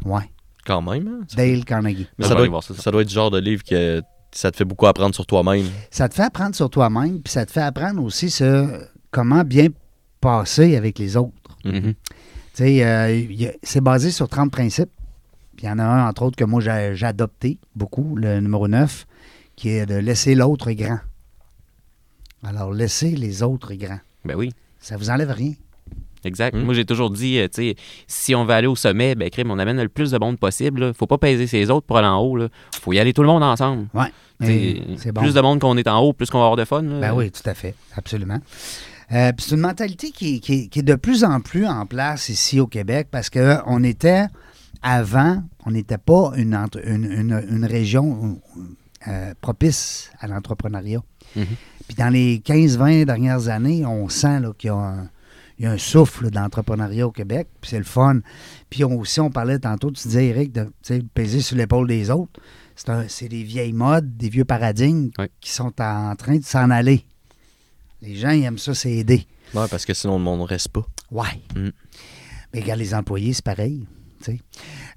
Ouais. Quand même. hein? Dale Carnegie. Mais ça, doit être, voir ça, ça. ça doit être le genre de livre que ça te fait beaucoup apprendre sur toi-même. Ça te fait apprendre sur toi-même, puis ça te fait apprendre aussi ce, comment bien passer avec les autres. Mhm. Tu sais, euh, c'est basé sur 30 principes. Puis il y en a un, entre autres, que moi, j'ai j'ai adopté beaucoup, le numéro 9, qui est de laisser l'autre grand. Alors, laisser les autres grands. Ben oui. Ça vous enlève rien. Exact. Hmm. Moi, j'ai toujours dit, euh, tu sais, si on veut aller au sommet, ben, crime, on amène le plus de monde possible. là. Faut pas peser ses autres pour aller en haut. Là. Faut y aller tout le monde ensemble. Ouais. C'est bon. Plus de monde qu'on est en haut, plus qu'on va avoir de fun. là. Ben oui, tout à fait. Absolument. Euh, c'est une mentalité qui, qui- qui est de plus en plus en place ici au Québec parce qu'on était, avant, on n'était pas une, entre- une, une- une région euh, propice à l'entrepreneuriat. Mhm. Puis dans les 15-20 dernières années, on sent qu'il y a un, il y a un souffle d'entrepreneuriat au Québec, puis c'est le fun. Puis on- aussi, on parlait tantôt, tu disais, Eric, de peser sur l'épaule des autres. C'est un- C'est des vieilles modes, des vieux paradigmes Oui. qui sont en train de s'en aller. Les gens, ils aiment ça s'aider. Ouais, parce que sinon, le monde ne reste pas. Ouais. Mm. Mais regarde, les employés, c'est pareil.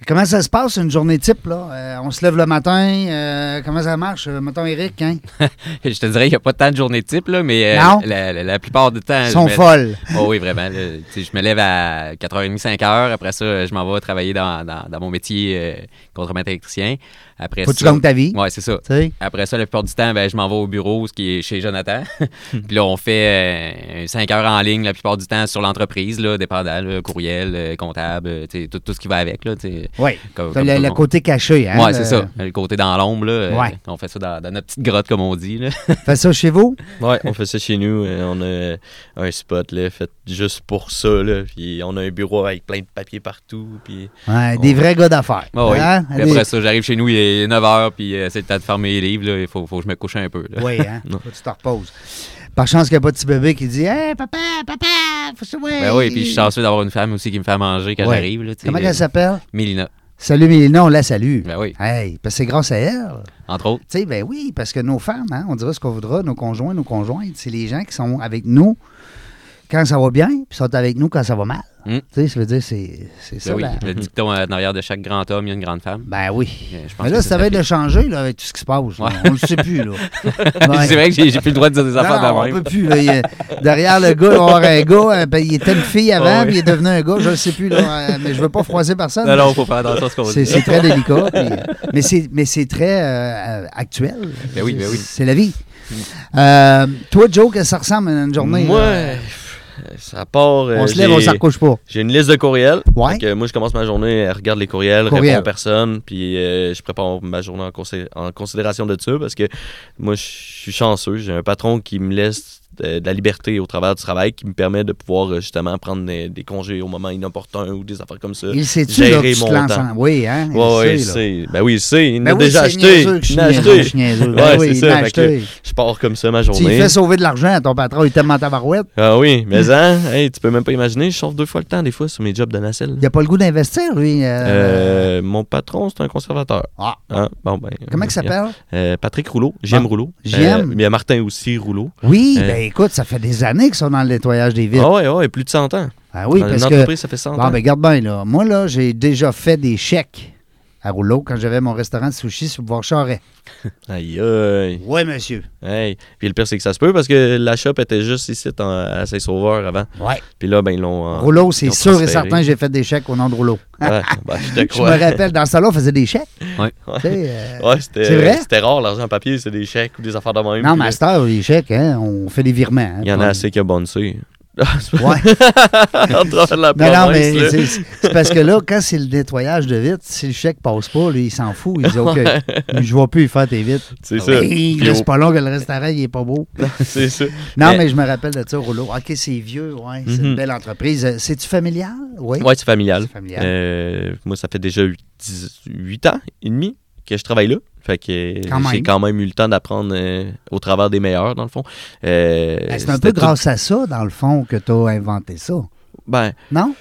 Comment ça se passe une journée type, là? Euh, on se lève le matin, euh, comment ça marche? Euh, mettons Eric, hein? Je te dirais qu'il n'y a pas tant de journées type, là, mais euh, la, la- la plupart du temps. Ils sont me- folles. Oh oui, vraiment. là. Je me lève à 4h30, 5h. Après ça, je m'en vais travailler dans, dans- dans mon métier euh, contremaître électricien. Après Faut que tu ça, gagnes ta vie. Ouais, c'est ça. Tu? Après ça, la plupart du temps, ben, je m'en vais au bureau, ce qui est chez Jonathan. Puis là, on fait 5 heures en ligne la plupart du temps sur l'entreprise, là, dépendant, là, courriel, euh, comptable, euh, tu tout, tout ce qui va avec. Là, tu Oui. comme- comme le, côté caché, hein? Ouais, c'est Euh, ça. Le côté dans l'ombre, là. euh, Ouais. On fait ça dans, dans notre petite grotte, comme on dit. Là. Fais ça chez vous? Ouais, on fait ça chez nous. euh, On a un spot là, fait juste pour ça. Là, puis on a un bureau avec plein de papiers partout. Puis Ouais, des vrais gars d'affaires. Ah oui. Hein? Puis Des- après ça, j'arrive chez nous, il est 9h, puis euh, c'est le temps de fermer les livres. là. Il faut, faut que je me couche un peu. là. Oui, hein? Faut que tu te reposes. Par chance qu'il n'y a pas de petit bébé qui dit Hey, papa, papa, faut se Ben oui, puis je suis chanceux d'avoir une femme aussi qui me fait à manger quand Ouais. j'arrive. là, Comment euh, elle s'appelle? Mélina. Salut Mélina, on la salue. Ben oui, Hey, parce que c'est grâce à elle. entre autres. Tu sais, ben oui, parce que nos femmes, hein, on dira ce qu'on voudra, nos conjoints, nos conjointes, c'est les gens qui sont avec nous quand ça va bien, puis sont avec nous quand ça va mal. Mm. Tu sais, ça veut dire, c'est c'est ça. Ben oui, la- le dicton en arrière de chaque grand homme, il y a une grande femme. Ben oui. Euh, Je pense Mais là, que ça va s'applique. de changer là, avec tout ce qui se passe. là. Ouais. On le sait plus. là. C'est vrai que j'ai j'ai plus le droit de dire des affaires de on peut plus. là. Il derrière le gars, il va y avoir un gars. euh, ben, il était une fille avant, puis il est devenu un gars. Je ne sais plus. Là, euh, mais je veux pas froisser personne. Non, non, faut faire attention à ce qu'on C'est dit. c'est très délicat. puis, euh, mais c'est mais c'est très euh, euh, actuel. Ben oui, ben oui. C'est la vie. Euh, toi, Joe, qu'est-ce que ça ressemble à une journée? Moi, là? Ça part. euh, on se lève, on s'en recouche pas. J'ai une liste de courriels. Ouais. Moi, je commence ma journée, je regarde les courriels, Courriel. réponds aux personnes, puis euh, je prépare ma journée en, en considération de ça parce que moi, je suis chanceux. J'ai un patron qui me laisse de, de la liberté au travers du travail qui me permet de pouvoir euh, justement prendre des, des congés au moment inopportun ou des affaires comme ça. Il que gérer tu mon temps. Oui, hein? il Ouais, ouais, sait, sait. Ben oui, il sait. Il Ben a oui, déjà acheté. Il a acheté. Ben oui, c'est ça. Je pars comme ça ma Tu journée. fais sauver de l'argent à ton patron, il t'aime en tabarouette. Ah oui, mais hein, hey, tu peux même pas imaginer, je chauffe deux fois le temps des fois sur mes jobs de nacelle. Il n'a pas le goût d'investir, lui. euh, Euh, mon patron, c'est un conservateur. Ah. Hein? Bon, ben, Comment il s'appelle? Euh, Patrick Rouleau, j'aime Bon. Rouleau. Euh, mais il y a Martin aussi Rouleau. Oui, Euh. ben écoute, ça fait des années qu'ils sont dans le nettoyage des vitres. Ah ouais, ouais, plus de 100 ans. Ah oui, Dans parce une que. entreprise, ça fait 100 Bon, ans. ben garde bien, là. Moi, là, j'ai déjà fait des chèques à Rouleau quand j'avais mon restaurant de sushi sur le boulevard Charest. Aïe, aïe. Oui, monsieur. Hey. Puis le pire, c'est que ça se peut parce que la shop était juste ici en- à Saint-Sauveur avant. Ouais. Puis là, ben, ils l'ont. euh, Rouleau, c'est sûr et certain, j'ai fait des chèques au nom de Rouleau. Ouais, ben, je te Je crois. me rappelle, dans ce temps-là, on faisait des chèques. Ouais. Tu sais, euh, Ouais, c'était, C'est vrai? C'était rare, l'argent en papier, c'est des chèques ou des affaires de même. Non, Master, les chèques, hein, on fait des virements. hein, Il y en a assez qui a bonné. Ouais. la Non, non, mais c'est parce que là, quand c'est le nettoyage de vitres, si le chèque passe pas, lui, il s'en fout. Il dit OK, je vais plus y faire tes vitres. C'est ça. Là, au- c'est pas long que le restaurant, il est pas beau. c'est ça. Non, Mais- mais je me rappelle de ça, Rouleau. OK, c'est vieux, ouais. C'est une Mhm. belle entreprise. Euh, C'est-tu familial? Oui. Ouais, c'est familial. Familial. Euh, moi, ça fait déjà 18 ans et demi que je travaille là. Fait que j'ai quand même eu le temps d'apprendre euh, au travers des meilleurs, dans le fond. Euh, Ben, c'est un peu tout- grâce à ça, dans le fond, que tu as inventé ça. Ben, Non?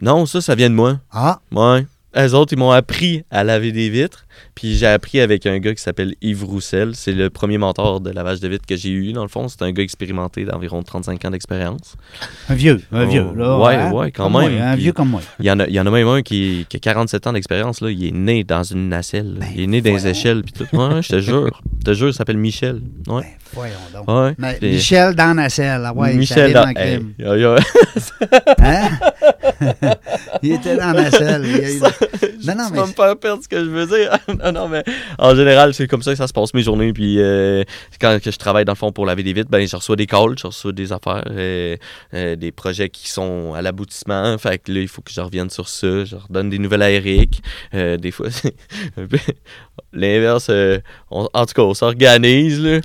non, ça, ça vient de moi. Ah, Ouais. Eux autres, ils m'ont appris à laver des vitres. Puis j'ai appris avec un gars qui s'appelle Yves Roussel. C'est le premier mentor de lavage de vitres que j'ai eu, dans le fond. C'est un gars expérimenté d'environ 35 ans d'expérience. un vieux. Un Oh, vieux, là. ouais, hein? ouais, quand Comme moi, même. un vieux comme moi. Il y en a, il y en a même un qui, qui a 47 ans d'expérience. là. Il est né dans une nacelle. Ben, il est né dans voyons. échelles. Puis tout. Ouais, je te jure. Je te jure, il s'appelle Michel. Ouais. Ben, voyons donc. Ouais. Mais Michel dans Nacelle, ah ouais, ça Michel, dans- crime. Hey. Hein? il était dans Nacelle. Il y a eu- Non, non, tu mais vas me faire perdre ce que je veux dire. non, non, mais en général, c'est comme ça que ça se passe mes journées. Puis euh, quand que je travaille dans le fond pour laver des vitres, ben, je reçois des calls, je reçois des affaires, euh, euh, des projets qui sont à l'aboutissement. Fait que là, il faut que je revienne sur ça. Je redonne des nouvelles à Eric. Euh, des fois, c'est l'inverse. euh, en tout cas, on s'organise. là.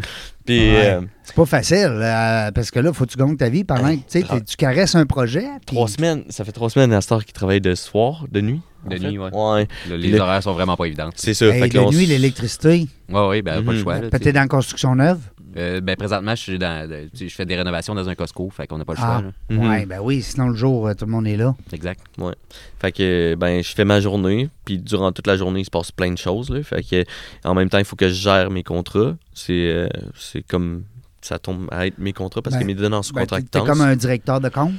Puis. Ouais. C'est pas facile, euh, parce que là, faut que tu gagnes ta vie pendant que tu sais, t'es- tu caresses un projet. puis- Trois semaines, ça fait trois semaines à Star qui travaille de soir, de nuit. De nuit, ouais. Ouais, Le- les Le- horaires sont vraiment pas évidentes. c'est ça. Hey, fait de nuit, l'électricité. Oui, oui, ben, pas le Mhm. choix. Peut-être dans la construction neuve? Euh, ben, présentement, je, suis dans, je fais des rénovations dans un Costco, fait qu'on n'a pas le Ah. choix. Mhm. Ouais, ben oui, sinon le jour, euh, tout le monde est là. Exact. Fait que ben je fais ma journée, puis durant toute la journée, il se passe plein de choses là. Fait que en même temps, il faut que je gère mes contrats. C'est euh, c'est comme ça tombe à être mes contrats parce Ben, qu'ils me donnent en Ben, sous-contractance. t'es comme un directeur de compte.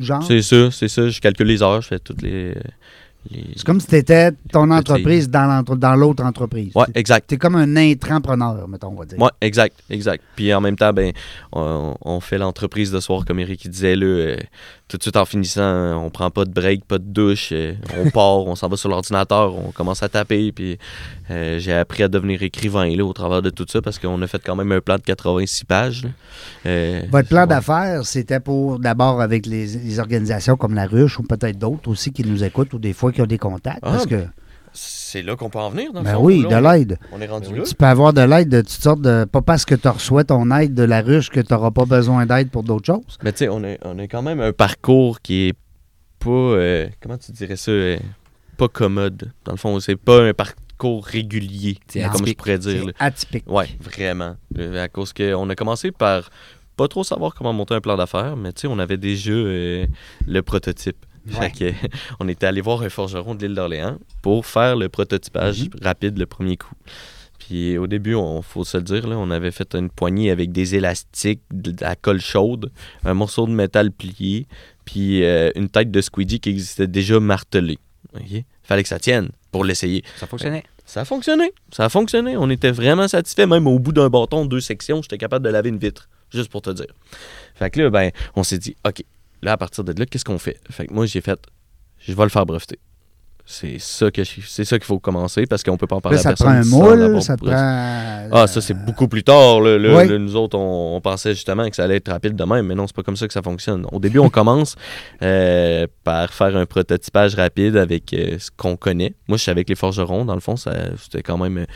Genre? C'est ça, c'est ça, je calcule les heures, je fais toutes les, les... C'est comme si tu étais ton entreprise dans l'autre entreprise. T'es- exact. T'es comme un intrapreneur, mettons, on va dire. Ouais, exact, exact. Puis en même temps, ben, on, on fait l'entreprise de soir, comme Eric disait, là, euh, tout de suite en finissant, on prend pas de break, pas de douche, on part, on s'en va sur l'ordinateur, on commence à taper, puis euh, j'ai appris à devenir écrivain là, au travers de tout ça, parce qu'on a fait quand même un plan de 86 pages. Euh, Votre plan ouais. d'affaires, c'était pour d'abord avec les, les organisations comme la Ruche ou peut-être d'autres aussi qui nous écoutent ou des fois qui ont des contacts. Ah, parce que, C'est là qu'on peut en venir, dans ben fond, oui, là, de on- l'aide. On est rendu Ben là. Tu peux avoir de l'aide de toutes sortes de. Pas parce que tu reçois ton aide de la ruche que tu n'auras pas besoin d'aide pour d'autres choses. Mais tu sais, on a, on a quand même un parcours qui est pas. euh, comment tu dirais ça euh, Pas commode. Dans le fond, c'est pas un parcours régulier, C'est comme je atypique. pourrais dire. là. C'est atypique. Ouais, vraiment. Euh, À cause qu'on a commencé par pas trop savoir comment monter un plan d'affaires, mais tu sais, on avait déjà euh, le prototype. Fait que, on était allé voir un forgeron de l'île d'Orléans pour faire le prototypage Mhm. rapide le premier coup. Puis au début, on faut se le dire, là, on avait fait une poignée avec des élastiques, de la colle chaude, un morceau de métal plié, puis euh, une tête de squeegee qui existait déjà martelée. OK? Fallait que ça tienne pour l'essayer. Ça fonctionnait. Ça a fonctionné. Ça a fonctionné. On était vraiment satisfait. Même au bout d'un bâton, deux sections, j'étais capable de laver une vitre. Juste pour te dire. Fait que là, ben, on s'est dit, OK, là, à partir de là, qu'est-ce qu'on fait? Fait que moi, j'ai fait, je vais le faire breveter. C'est ça que c'est ça qu'il faut commencer parce qu'on peut pas en parler Là, à ça prend un moule, ça prend. Ah, ça, c'est beaucoup plus tard. là. Là, Oui. là, nous autres, on, on pensait justement que ça allait être rapide de même, mais non, c'est pas comme ça que ça fonctionne. Au début, on commence euh, par faire un prototypage rapide avec euh, ce qu'on connaît. Moi, je suis avec les forgerons. Dans le fond, ça, c'était quand même. euh,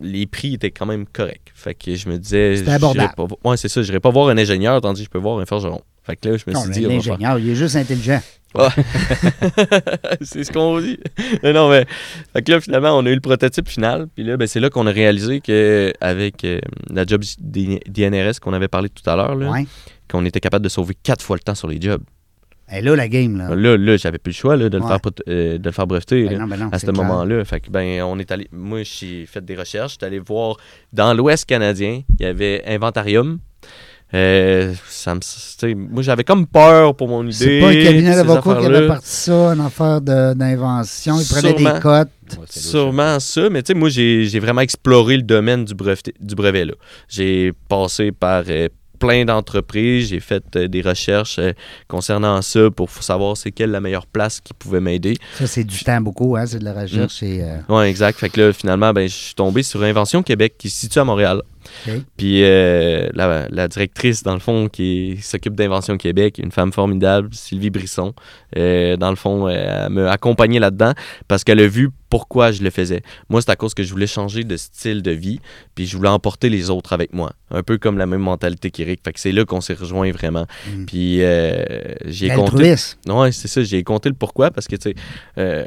les prix étaient quand même corrects. Fait que je me disais. C'était abordable. Pas, ouais, c'est ça. Je n'irais pas voir un ingénieur tandis que je peux voir un forgeron. Fait que là, je me Non, suis dit. va faire- l'ingénieur, il est juste intelligent. c'est ce qu'on dit. Mais non, mais. Fait que là, finalement, on a eu le prototype final. Puis là, ben, c'est là qu'on a réalisé qu'avec la job DNRS qu'on avait parlé tout à l'heure, Ouais. qu'on était capable de sauver quatre fois le temps sur les jobs. Et là, la game, là. Là, là, j'avais plus le choix là, de, le faire, euh, de le faire breveter. Ben non, ben non, à ce moment-là. Fait que ben on est allé. Moi, j'ai fait des recherches. J'étais allé voir dans l'Ouest canadien, il y avait Inventarium. Euh, ça me, moi, j'avais comme peur pour mon idée. C'est pas un cabinet d'avocats qui avait parti ça, une affaire de- d'invention. Il prenait Sûrement. des cotes. Ouais. Sûrement ça, mais tu sais, moi, j'ai j'ai vraiment exploré le domaine du brevet. Du brevet là. J'ai passé par euh, plein d'entreprises, j'ai fait euh, des recherches euh, concernant ça pour savoir c'est quelle la meilleure place qui pouvait m'aider. Ça, c'est du temps beaucoup, hein? C'est de la recherche. Mm. et, euh, Ouais, exact. Fait que là, finalement, ben, je suis tombé sur Invention Québec qui se situe à Montréal. OK. Puis euh, la, la directrice, dans le fond, qui s'occupe d'Invention Québec, une femme formidable, Sylvie Brisson, euh, dans le fond, euh, elle m'a accompagné là-dedans parce qu'elle a vu pourquoi je le faisais. Moi, c'est à cause que je voulais changer de style de vie, puis je voulais emporter les autres avec moi. Un peu comme la même mentalité qu'Éric. Fait que c'est là qu'on s'est rejoint vraiment. Mm. Puis euh, j'ai compté. Ouais, c'est ça. J'ai compté le pourquoi parce que, tu sais, euh,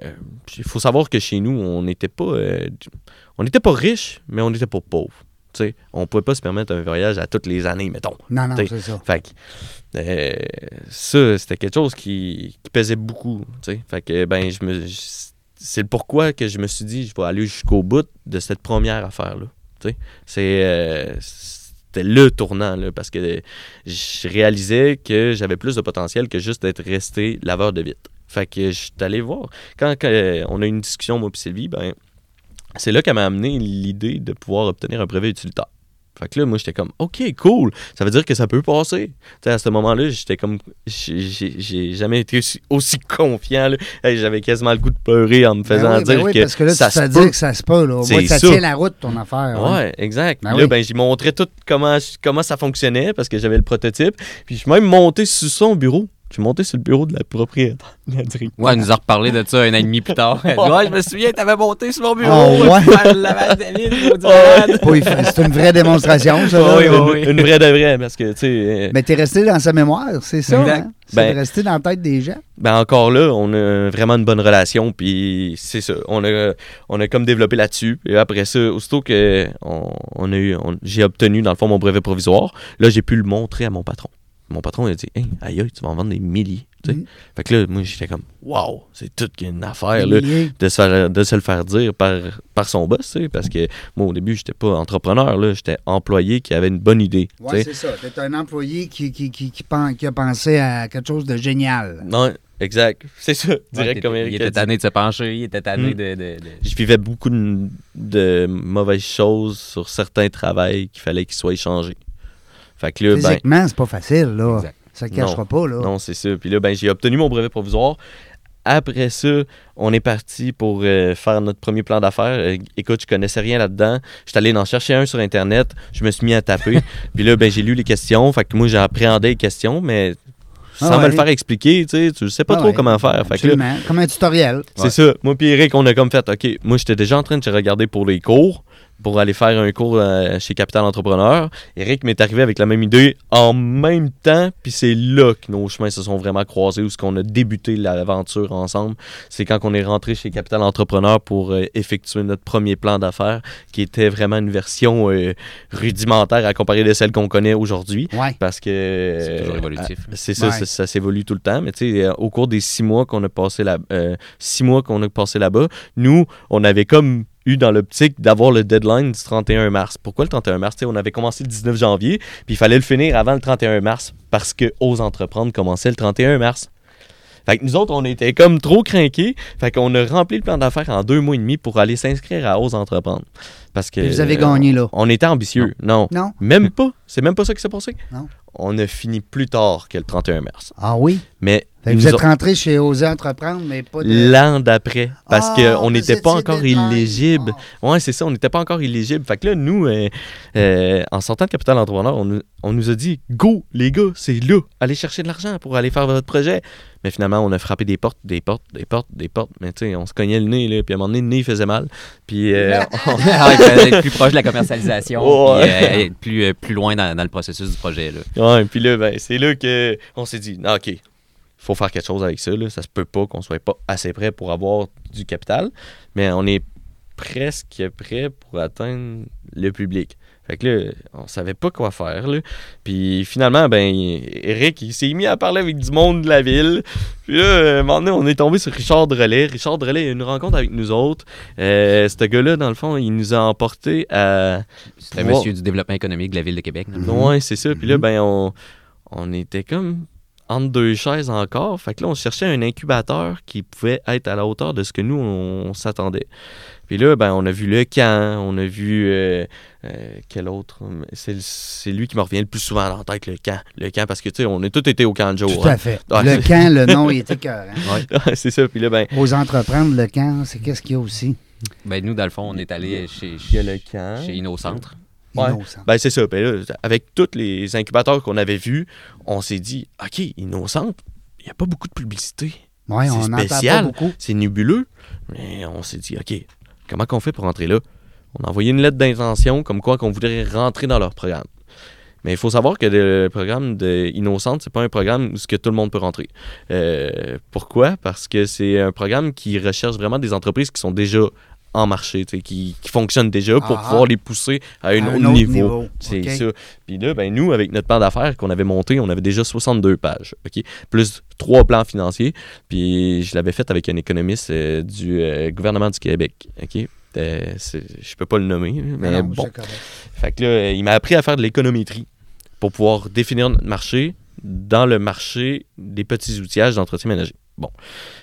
il faut savoir que chez nous, on n'était pas. euh, on n'était pas riches, mais on n'était pas pauvres. On pouvait pas se permettre un voyage à toutes les années, mettons. Non, non, c'est ça. Fait que euh, ça, c'était quelque chose qui, qui pesait beaucoup. Fait que, ben, je me. C'est le pourquoi que je me suis dit, je vais aller jusqu'au bout de cette première affaire-là. C'est. euh, c'était le tournant, là, parce que je réalisais que j'avais plus de potentiel que juste d'être resté laveur de vitre. Fait que je suis allé voir. Quand, quand, euh, on a eu une discussion, moi et Sylvie, ben, c'est là qu'elle m'a amené l'idée de pouvoir obtenir un brevet utilitaire. Fait que là, moi, j'étais comme, OK, cool. Ça veut dire que ça peut passer. À ce moment-là, j'étais comme, j'ai- jamais été aussi, aussi confiant. Hey, J'avais quasiment le goût de pleurer en me faisant Ben oui, ben dire oui, que parce que là, ça se peut. dire que ça se peut. Là. Au moins, ça, ça. tient la route, ton affaire. hein. Ouais, exact. Ben là, oui. ben, j'ai montré tout comment, comment ça fonctionnait parce que j'avais le prototype. Puis je suis même monté sur son bureau. Je suis monté sur le bureau de la propriétaire. de la directrice. Ouais, elle nous a reparlé de ça un an et demi plus tard. Elle dit, ouais, je me souviens, t'avais monté sur mon bureau. Oh, ouais. Ouais. malade. Oui, c'est une vraie démonstration, ça. Oui, oui, une, vraie de vraie parce que, tu sais, euh, Mais t'es resté dans sa mémoire, c'est ça. Hein? C'est Ben- de rester dans la tête des gens. ben encore là, on a vraiment une bonne relation. Puis c'est ça. On a, on a comme développé là-dessus. Et après ça, aussitôt que on, on a eu, on- j'ai obtenu, dans le fond, mon brevet provisoire, là, j'ai pu le montrer à mon patron. Mon patron, il a dit Hey, aïe, aïe, tu vas en vendre des milliers. tu sais. Mhm. Fait que là, moi, j'étais comme Waouh, c'est toute une affaire. Là. De se, faire- de se le faire dire par, par son boss, tu sais, parce que moi, au début, j'étais pas entrepreneur, là, j'étais employé qui avait une bonne idée. sais. c'est ça. T'es un employé qui, qui, qui, qui, pen- qui a pensé à quelque chose de génial. non, exact. C'est ça, direct Ouais, comme il Eric était a dit. tanné de se pencher, il était tanné Mm. de, de- de- Je vivais beaucoup de, de mauvaises choses sur certains travails qu'il fallait qu'ils soient échangés. Fait que là, ben, Physiquement, c'est pas facile, là. Exact. Ça ne cachera pas, là. non, c'est ça. Puis là, ben, j'ai obtenu mon brevet provisoire. Après ça, on est parti pour euh, faire notre premier plan d'affaires. Euh, écoute, je connaissais rien là-dedans. Je suis allé en chercher un sur Internet. Je me suis mis à taper. Puis là, ben, j'ai lu les questions. Fait que moi, j'ai appréhendé les questions, mais sans Ah me ouais. le faire expliquer, tu sais, tu sais pas Ah trop ouais, comment faire. Fait que là. Comme un tutoriel. c'est ça. Moi puis Eric, on a comme fait, OK, moi j'étais déjà en train de regarder pour les cours, pour aller faire un cours euh, chez Capital Entrepreneur. Eric m'est arrivé avec la même idée en même temps, puis c'est là que nos chemins se sont vraiment croisés, où ce qu'on a débuté l'aventure ensemble. C'est quand on est rentré chez Capital Entrepreneur pour euh, effectuer notre premier plan d'affaires, qui était vraiment une version euh, rudimentaire à comparer de celle qu'on connaît aujourd'hui. Ouais. Parce que. C'est toujours évolutif. ah, C'est ça, Ouais. ça, ça s'évolue tout le temps. Mais tu sais, euh, au cours des six mois qu'on a passé là, euh, six mois qu'on a passé là-bas, nous, on avait comme eu dans l'optique d'avoir le deadline du 31 mars. Pourquoi le 31 mars? On avait commencé le 19 janvier, puis il fallait le finir avant le 31 mars parce que Ose Entreprendre commençait le 31 mars. Fait que nous autres, on était comme trop craqués. Fait qu'on a rempli le plan d'affaires en deux mois et demi pour aller s'inscrire à Ose Entreprendre. Parce que. Puis vous avez gagné là. On était ambitieux. Non. Non? Même pas. C'est même pas ça qui s'est passé. Non. On a fini plus tard que le 31 mars. Ah oui? Mais Fait que nous vous êtes rentré chez Oser Entreprendre, mais pas de. l'an d'après, parce Ah, qu'on vous n'était pas encore illégible. Ah. Ouais, c'est ça, on n'était pas encore illégible. Fait que là, nous, euh, euh, en sortant de Capital Entrepreneur, on, nous- on nous a dit Go, les gars, c'est là, allez chercher de l'argent pour aller faire votre projet. Mais finalement, on a frappé des portes, des portes, des portes, des portes. Mais tu sais, on se cognait le nez, là, puis à un moment donné, le nez faisait mal. Puis euh, on- Ah, il fallait être plus proche de la commercialisation, Ouais. puis, euh, être plus, plus loin dans, dans le processus du projet. Là. Ouais, puis là, ben, c'est là que on s'est dit, non, OK, faut faire quelque chose avec ça. Là. Ça se peut pas qu'on soit pas assez prêt pour avoir du capital, mais on est presque prêt pour atteindre le public. Fait que là, on savait pas quoi faire. Là. Puis finalement, ben, Eric, il s'est mis à parler avec du monde de la ville. Puis là, euh, à un moment donné, on est tombé sur Richard Drelet. Richard Drelet a eu une rencontre avec nous autres. Euh, ce gars-là, dans le fond, il nous a emporté à. C'était un pouvoir- monsieur du développement économique de la ville de Québec. Mhm. Ouais, c'est ça. Puis là, ben, on, on était comme entre deux chaises encore. Fait que là, on cherchait un incubateur qui pouvait être à la hauteur de ce que nous, on, s'attendait. Puis là, ben, on a vu le camp, on a vu euh, euh, quel autre C'est c'est lui qui me revient le plus souvent dans la tête, le camp. Le camp, parce que, tu sais, on a tous été au camp de jour. Tout à hein. fait. Ouais. Le camp, le nom, il était cœur. Ouais, c'est ça. Puis là, ben, Aux entreprendre, le camp, c'est qu'est-ce qu'il y a aussi? Ben, nous, dans le fond, on est allé chez, a le camp. chez InnoCentre. Ouais. Innocent. Ben, c'est ça. Là, avec tous les incubateurs qu'on avait vus, on s'est dit, OK, Innocent, il n'y a pas beaucoup de publicité. Ouais, c'est spécial. c'est nébuleux. Mais on s'est dit, OK, comment qu'on fait pour rentrer là? On a envoyé une lettre d'intention comme quoi qu'on voudrait rentrer dans leur programme. Mais il faut savoir que le programme de Innocente, c'est pas un programme où ce que tout le monde peut rentrer. Euh, pourquoi? Parce que c'est un programme qui recherche vraiment des entreprises qui sont déjà en marché, qui, qui fonctionnent déjà pour Ah. pouvoir les pousser à un, À autre, niveau. C'est ça. Puis là, ben, nous, avec notre plan d'affaires qu'on avait monté, on avait déjà 62 pages, OK? Plus trois plans financiers. Puis je l'avais fait avec un économiste euh, du euh, gouvernement du Québec, OK? Euh, je peux pas le nommer, mais Non, bon. Fait que là, il m'a appris à faire de l'économétrie pour pouvoir définir notre marché dans le marché des petits outillages d'entretien ménager. Bon.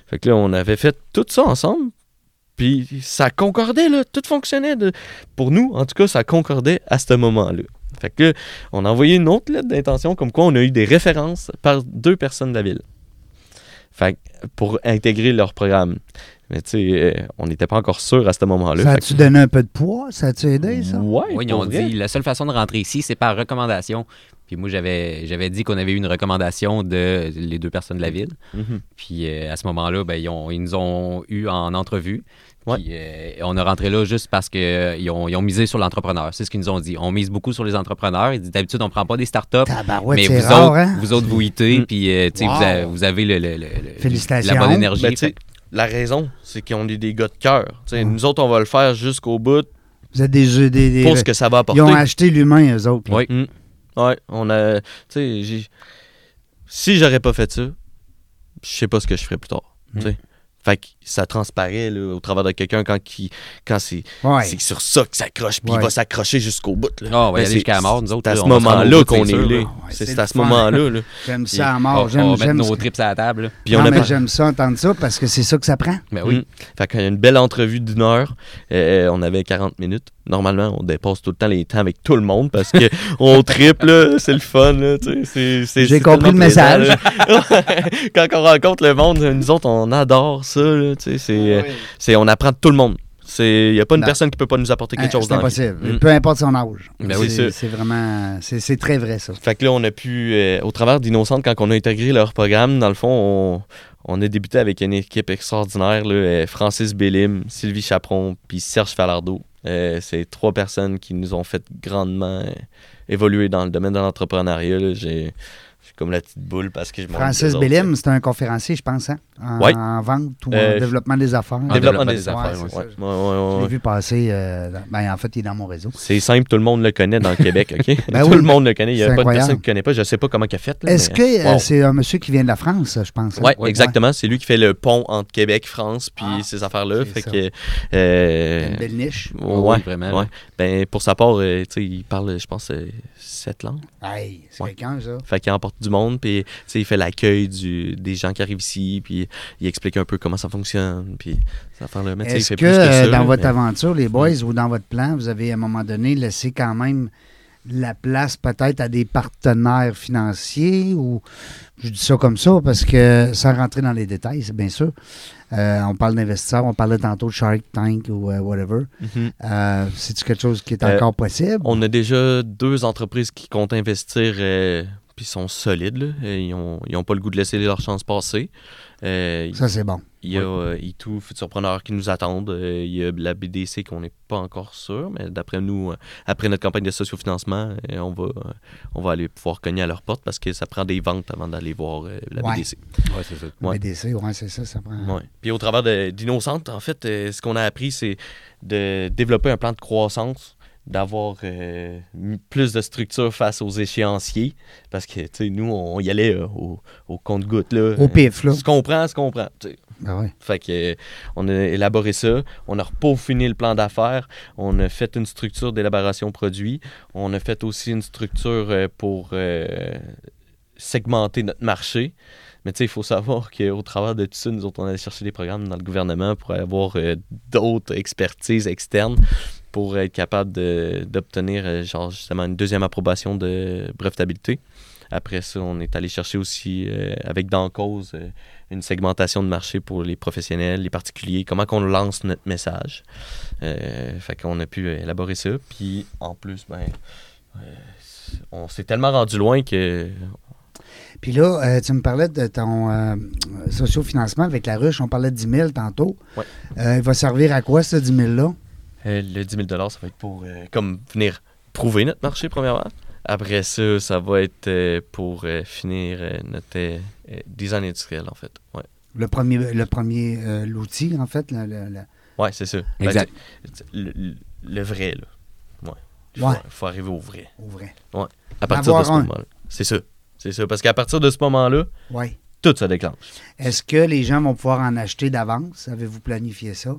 Fait que là, on avait fait tout ça ensemble. Puis ça concordait, là. Tout fonctionnait. de- Pour nous, en tout cas, ça concordait à ce moment-là. Fait que là, on a envoyé une autre lettre d'intention comme quoi on a eu des références par deux personnes de la ville. Fait que pour intégrer leur programme. Mais tu sais, euh, on n'était pas encore sûr à ce moment-là. Ça a-tu donné un peu de poids? Ça a-tu aidé, que- ça? Ouais, Oui, ils ont vrai. dit la seule façon de rentrer ici, c'est par recommandation. Puis moi, j'avais j'avais dit qu'on avait eu une recommandation de les deux personnes de la ville. Mhm. Puis euh, à ce moment-là, ben, ils, ont- ils nous ont eu en entrevue. Ouais. Puis euh, on est rentré là juste parce qu'ils ont, ils ont misé sur l'entrepreneur. C'est ce qu'ils nous ont dit. On mise beaucoup sur les entrepreneurs. Ils disent d'habitude, on prend pas des startups. Tabarouette, mais c'est vous, rare, autres, hein? vous autres, vous hitez, Mm. puis euh, tu sais, Wow. vous, avez, vous avez le, le- le- le- Félicitations. la bonne énergie. Ben, la raison, c'est qu'on est des gars de cœur. Tu sais, Ouais. Nous autres, on va le faire jusqu'au bout Vous êtes des jeux, des. des- pour ce que ça va apporter. Ils ont acheté l'humain, eux autres. Oui. Mm. Ouais, on a. Tu sais, j'ai- si j'aurais pas fait ça, je sais pas ce que je ferais plus tard. tu sais. Fait que ça transparaît là, au travers de quelqu'un quand, qui, quand c'est Ouais. c'est sur ça que s'accroche, puis Ouais. il va s'accrocher jusqu'au bout. Là. Ah, on Ben, c'est- jusqu'à la mort, nous autres. C'est à ce on moment-là qu'on est là. C'est à ce moment-là. là. J'aime Puis ça à On, mort. on J'aime, va mettre j'aime, nos trips à la table. Puis on mais j'aime ça entendre ça parce que c'est ça que ça prend. Ben oui. Mm. Fait qu'on a une belle entrevue d'une heure. Euh, on avait 40 minutes. Normalement, on dépasse tout le temps les temps avec tout le monde parce que on triple, là, c'est le fun. J'ai compris le message. Quand on rencontre le monde, nous autres, on adore ça. Là, tu sais, c'est, euh, c'est, on apprend de tout le monde. Il n'y a pas une Non. personne qui peut pas nous apporter quelque Hein, chose c'est vie. impossible. Mm. Peu importe son âge. Ben c'est, vraiment. C'est, c'est très vrai, ça. Fait que là, on a pu, euh, au travers d'Innocente, quand on a intégré leur programme, dans le fond, on, on a débuté avec une équipe extraordinaire. Là, euh, Francis Bellim, Sylvie Chaperon, puis Serge Falardeau. Euh, c'est trois personnes qui nous ont fait grandement euh, évoluer dans le domaine de l'entrepreneuriat. j'ai comme la petite boule parce que je Francis Bellim, c'est un conférencier, je pense, hein? en, Ouais. en vente ou en Euh, développement des affaires. En Développement des des affaires. affaires, ouais. ouais. vu passer. euh, ben, en fait, il est dans mon réseau. C'est simple, tout le monde le connaît dans le Québec, OK? Ben tout oui. le monde le connaît. Il n'y a pas de personne qui ne connaît pas. Je ne sais pas comment il a fait. là, Est-ce que euh, Wow. c'est un monsieur qui vient de la France, je pense? hein? Ouais, Ouais. exactement. C'est lui qui fait le pont entre Québec, France, puis Ah, ces affaires-là. c'est Fait ça. que. Il euh, a Une belle niche. ouais, Oui, vraiment. Ben, pour sa part, tu sais, il parle, je pense, sept langues. Hey, c'est quelqu'un, ça. Fait qu'il emporte du monde, puis il fait l'accueil des gens qui arrivent ici, puis il explique un peu comment ça fonctionne, puis ça fait le il Est-ce que, plus que euh, ça. dans votre aventure, les boys, ou dans votre plan, vous avez à un moment donné laissé quand même la place peut-être à des partenaires financiers ou je dis ça comme ça parce que sans rentrer dans les détails, c'est bien sûr. euh, on parle d'investisseurs, on parlait tantôt de Shark Tank ou euh, whatever. Mhm. Euh, C'est-tu quelque chose qui est Euh, encore possible? On a déjà deux entreprises qui comptent investir, euh, puis sont solides. Là. Euh, Ils n'ont ils ont pas le goût de laisser leur chance passer. Euh, Ça, c'est bon. Il y a euh, Itou, Futurpreneur qui nous attendent. Euh, il y a la BDC qu'on n'est pas encore sûr, mais d'après nous, euh, après notre campagne de sociofinancement, euh, on, va, euh, on va aller pouvoir cogner à leur porte parce que ça prend des ventes avant d'aller voir euh, la Ouais. BDC. Ouais, c'est ça. Ouais. BDC, ouais, c'est ça, ça prend. Ouais. Puis au travers de- d'Innocente, en fait, euh, ce qu'on a appris, c'est de développer un plan de croissance, d'avoir euh, plus de structure face aux échéanciers, parce que, tu sais, nous, on y allait euh, au, au compte-goutte, là. Au pif, là. Ce qu'on prend, ce qu'on prend, tu sais. Ben ouais. Fait que, euh, on a élaboré ça, on a repeaufiné le plan d'affaires, on a fait une structure d'élaboration produit, on a fait aussi une structure pour euh, segmenter notre marché. Mais tu sais, il faut savoir qu'au travers de tout ça, nous autres, on chercher des programmes dans le gouvernement pour avoir euh, d'autres expertises externes pour être capable d'obtenir, euh, justement, une deuxième approbation de brevetabilité. Après ça, on est allé chercher aussi, euh, avec dans cause, une segmentation de marché pour les professionnels, les particuliers, comment qu'on lance notre message. Euh, fait qu'on a pu élaborer ça. Puis en plus, ben, on s'est tellement rendu loin que. Puis là, euh, tu me parlais de ton euh, sociofinancement avec la ruche. On parlait de 10 000 tantôt. Ouais. Euh, il va servir à quoi, ce 10 000-là? euh, le 10 000 ça va être pour euh, comme venir prouver notre marché, premièrement. Après ça, ça va être euh, pour euh, finir euh, notre design industriel, en fait. Ouais, Le premier, le premier euh, l'outil, en fait. le- le- le- ouais c'est ça. Ben, Exact. le, le- le vrai, là. Ouais. Il faut, Ouais. faut arriver au vrai. au vrai. À partir de ce un. moment-là. C'est ça. C'est ça. Parce qu'à partir de ce moment-là, tout se déclenche. Est-ce que les gens vont pouvoir en acheter d'avance? Avez-vous planifié ça?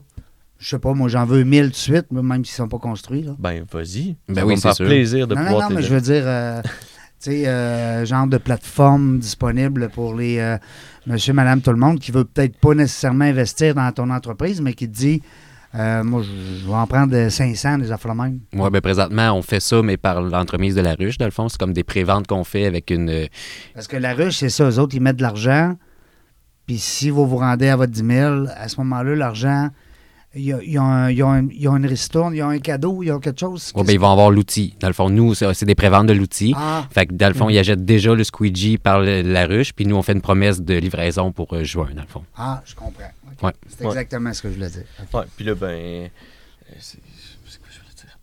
Je sais pas, moi, j'en veux 1000 de suite, même s'ils ne sont pas construits. Là. Ben, vas-y. Ben ça oui, va me c'est faire sûr. plaisir de non, non, pouvoir non, te mais je veux dire, euh, tu sais, euh, genre de plateforme disponible pour les euh, monsieur, madame, tout le monde qui veut peut-être pas nécessairement investir dans ton entreprise, mais qui te dit, euh, moi, je, vais en prendre 500, des affaires même. Oui, ben présentement, on fait ça, mais par l'entremise de la ruche, dans le fond. C'est comme des préventes qu'on fait avec une. euh, Parce que la ruche, c'est ça. Eux autres, ils mettent de l'argent. Puis si vous vous rendez à votre 10 000, à ce moment-là, l'argent, ils ont, ils ont un- ils ont un- ils ont une ristourne, ils ont un cadeau, ils ont quelque chose. ouais, ben, ils vont avoir l'outil. Dans le fond, nous, c'est des préventes de l'outil. Ah, Fait que dans le fond, ils achètent déjà le squeegee par le- la ruche, puis nous, on fait une promesse de livraison pour euh, juin, dans le fond. ah, je comprends. Ouais. C'est Ouais. exactement ce que je voulais dire. Ouais, puis là, ben. euh, C'est quoi je voulais dire?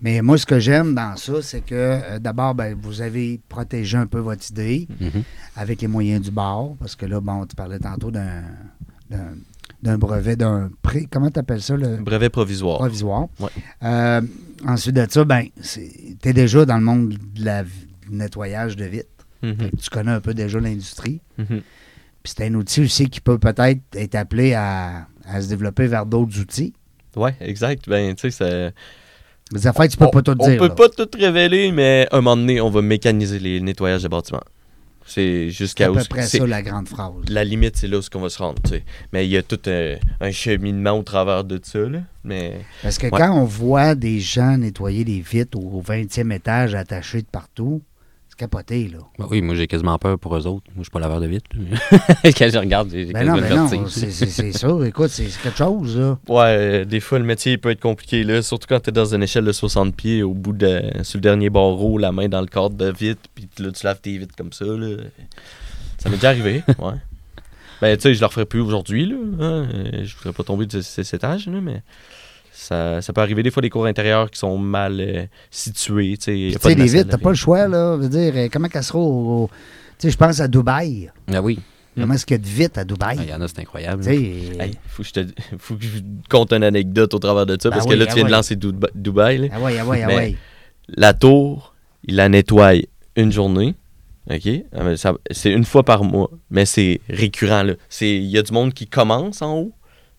Mais moi, ce que j'aime dans ça, c'est que euh, d'abord, ben, vous avez protégé un peu votre idée Mhm. avec les moyens du bord. Parce que là, bon, tu parlais tantôt d'un d'un- brevet, d'un pré. Comment tu appelles ça? Le? Brevet provisoire. provisoire. Ouais. Euh, ensuite de ça, ben, tu es déjà dans le monde de la du nettoyage de vitres. Mhm, que Tu connais un peu déjà l'industrie. mhm. Puis c'est un outil aussi qui peut peut-être être appelé à, à se développer vers d'autres outils. Ouais, exact. Ben, tu sais. Des affaires, tu peux on, pas tout on dire. peut là. pas tout révéler, mais à un moment donné, on va mécaniser les nettoyages de bâtiments. C'est C'est jusqu'à à où. peu près c'est- ça la grande phrase. La limite, c'est là où on va se rendre, tu sais. Mais il y a tout un, un cheminement au travers de ça, là. Mais. Parce que Ouais. quand on voit des gens nettoyer des vitres au 20e étage attachés de partout, c'est capoté, là. Ben oui, moi, j'ai quasiment peur pour eux autres. Moi, je suis pas laveur de vitre. Quand je regarde, j'ai Ben non, vertige. c'est ça. Écoute, c'est quelque chose, là. Ouais, euh, des fois, le métier il peut être compliqué, là. Surtout quand t'es dans une échelle de 60 pieds, au bout de. sur le dernier barreau, la main dans le cadre de vitre, puis là, tu laves tes vitres comme ça, là. Ça m'est déjà arrivé, ouais. Ben, tu sais, je le referai plus aujourd'hui, là. hein. Euh, Je voudrais pas tomber de ce- cet étage, là, mais. Ça, ça peut arriver des fois des cours intérieurs qui sont mal euh, situés. Tu sais, les vitres, t'as pas le choix, là. Je veux dire, euh, comment qu'elle sera au. au- Tu sais, je pense à Dubaï. Ah oui, Comment est-ce qu'il y a de vitres à Dubaï? Ah, il y en a, c'est incroyable. Sais, Hey, faut, que je te, faut que je te conte une anecdote au travers de ça, Ben parce oui, que là, ah tu viens ouais. de lancer Duba- Dubaï. là. ah ouais, ah ouais, ah ouais. La tour, il la nettoie une journée. OK? Ah, C'est une fois par mois, mais c'est récurrent. là. C'est- Il y a du monde qui commence en haut,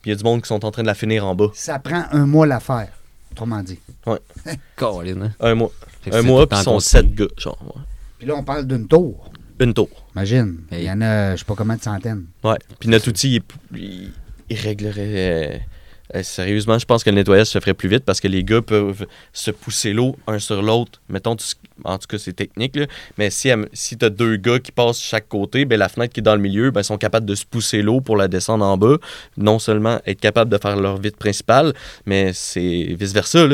puis il y a du monde qui sont en train de la finir en bas. Ça prend un mois l'affaire, autrement dit. Colin, hein? Un mois. Un mois, puis ils sont sept gars. Genre, ouais. Puis là, on parle d'une tour. Une tour. Imagine. Il y en a, je sais pas combien de centaines. Ouais. Puis notre outil, il, il- il réglerait. Euh, sérieusement, je pense que le nettoyage se ferait plus vite parce que les gars peuvent se pousser l'eau un sur l'autre. Mettons, tu- en tout cas, c'est technique, là. mais si, si tu as deux gars qui passent chaque côté, ben, la fenêtre qui est dans le milieu, ben, ils sont capables de se pousser l'eau pour la descendre en bas. Non seulement être capable de faire leur vitre principale, mais c'est vice-versa.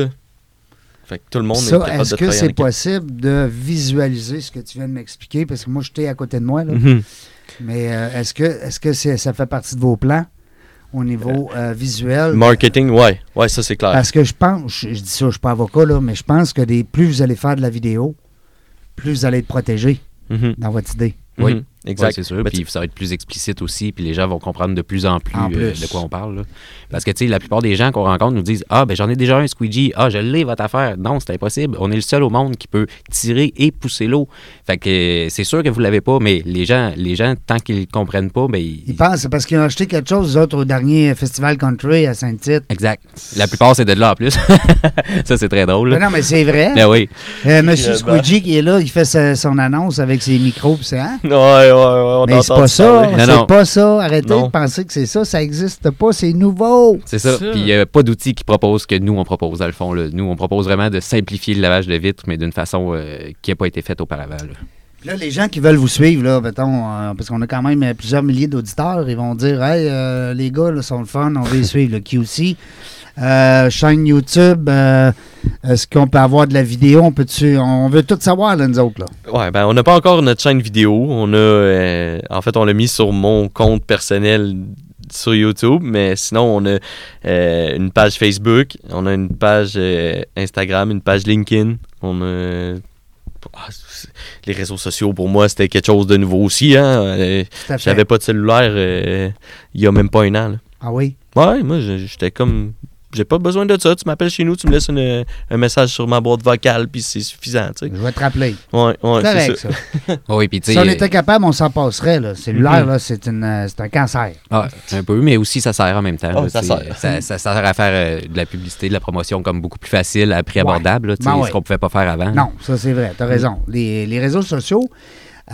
Fait que tout le monde est capable est-ce de que c'est possible de visualiser ce que tu viens de m'expliquer? Parce que moi, j'étais à côté de moi, là. Mhm. Mais euh, est-ce que, est-ce que c'est- ça fait partie de vos plans? Au niveau euh, visuel? Marketing, ouais. Ouais, ça, c'est clair. Parce que je pense, je, je dis ça, je suis pas avocat, là, mais je pense que des, plus vous allez faire de la vidéo, plus vous allez être protégé Mhm. dans votre idée. Oui. Exact. Ouais, c'est sûr. Mais Puis ça va être plus explicite aussi, puis les gens vont comprendre de plus en plus, En euh, de quoi on parle. là. Parce que, tu sais, la plupart des gens qu'on rencontre nous disent Ah, ben j'en ai déjà un squeegee. Ah, je l'ai, votre affaire. Non, c'est impossible. On est le seul au monde qui peut tirer et pousser l'eau. Fait que euh, c'est sûr que vous l'avez pas, mais les gens, les gens tant qu'ils ne comprennent pas, ben ils. Ils pensent, c'est parce qu'ils ont acheté quelque chose, eux autres, au dernier festival country à Saint-Tite. Exact. La plupart, c'est de là en plus. ça, c'est très drôle. Là. non, mais c'est vrai. Ben oui. Euh, Monsieur. Squeegee qui est là, il fait sa- son annonce avec ses micros, pis c'est hein? Ouais, ouais, ouais. On Mais c'est pas ça, c'est non. pas ça. Arrêtez Non. de penser que c'est ça, ça existe pas, c'est nouveau. C'est ça. Puis il n'y a pas d'outils qui proposent que nous, on propose, dans le fond. là. Nous, on propose vraiment de simplifier le lavage de vitres, mais d'une façon euh, qui n'a pas été faite auparavant. là. Puis Là, les gens qui veulent vous suivre, là, mettons, euh, parce qu'on a quand même plusieurs milliers d'auditeurs, ils vont dire Hey, euh, les gars, là, sont le fun, on les suivre, le QC. Euh, chaîne YouTube, euh, est-ce qu'on peut avoir de la vidéo? On peut on veut tout savoir, là, nous autres. Là. Ouais, ben on n'a pas encore notre chaîne vidéo. On a, euh, en fait, on l'a mis sur mon compte personnel sur YouTube, mais sinon on a euh, une page Facebook, on a une page euh, Instagram, une page LinkedIn. On a ah, les réseaux sociaux pour moi c'était quelque chose de nouveau aussi. Hein? Euh. J'avais pas de cellulaire il y a même pas un an. là. Ah oui? Ouais, moi j'étais comme j'ai pas besoin de ça. Tu m'appelles chez nous, tu me laisses une- un message sur ma boîte vocale, puis c'est suffisant. Je vais te rappeler. Ouais, ouais, C'est ça. ça. Oui, puis tu Si on était capable, on s'en passerait. Là. Cellulaire, Mhm. là, c'est, une, euh, c'est un cancer. Ah, un peu, mais aussi ça sert en même temps. Oh, là, ça sert. Ça, ça sert à faire euh, de la publicité, de la promotion comme beaucoup plus facile, à prix Ouais. abordable, là, Ben ouais. ce qu'on pouvait pas faire avant. Non, ça c'est vrai, tu as raison. Les, les réseaux sociaux,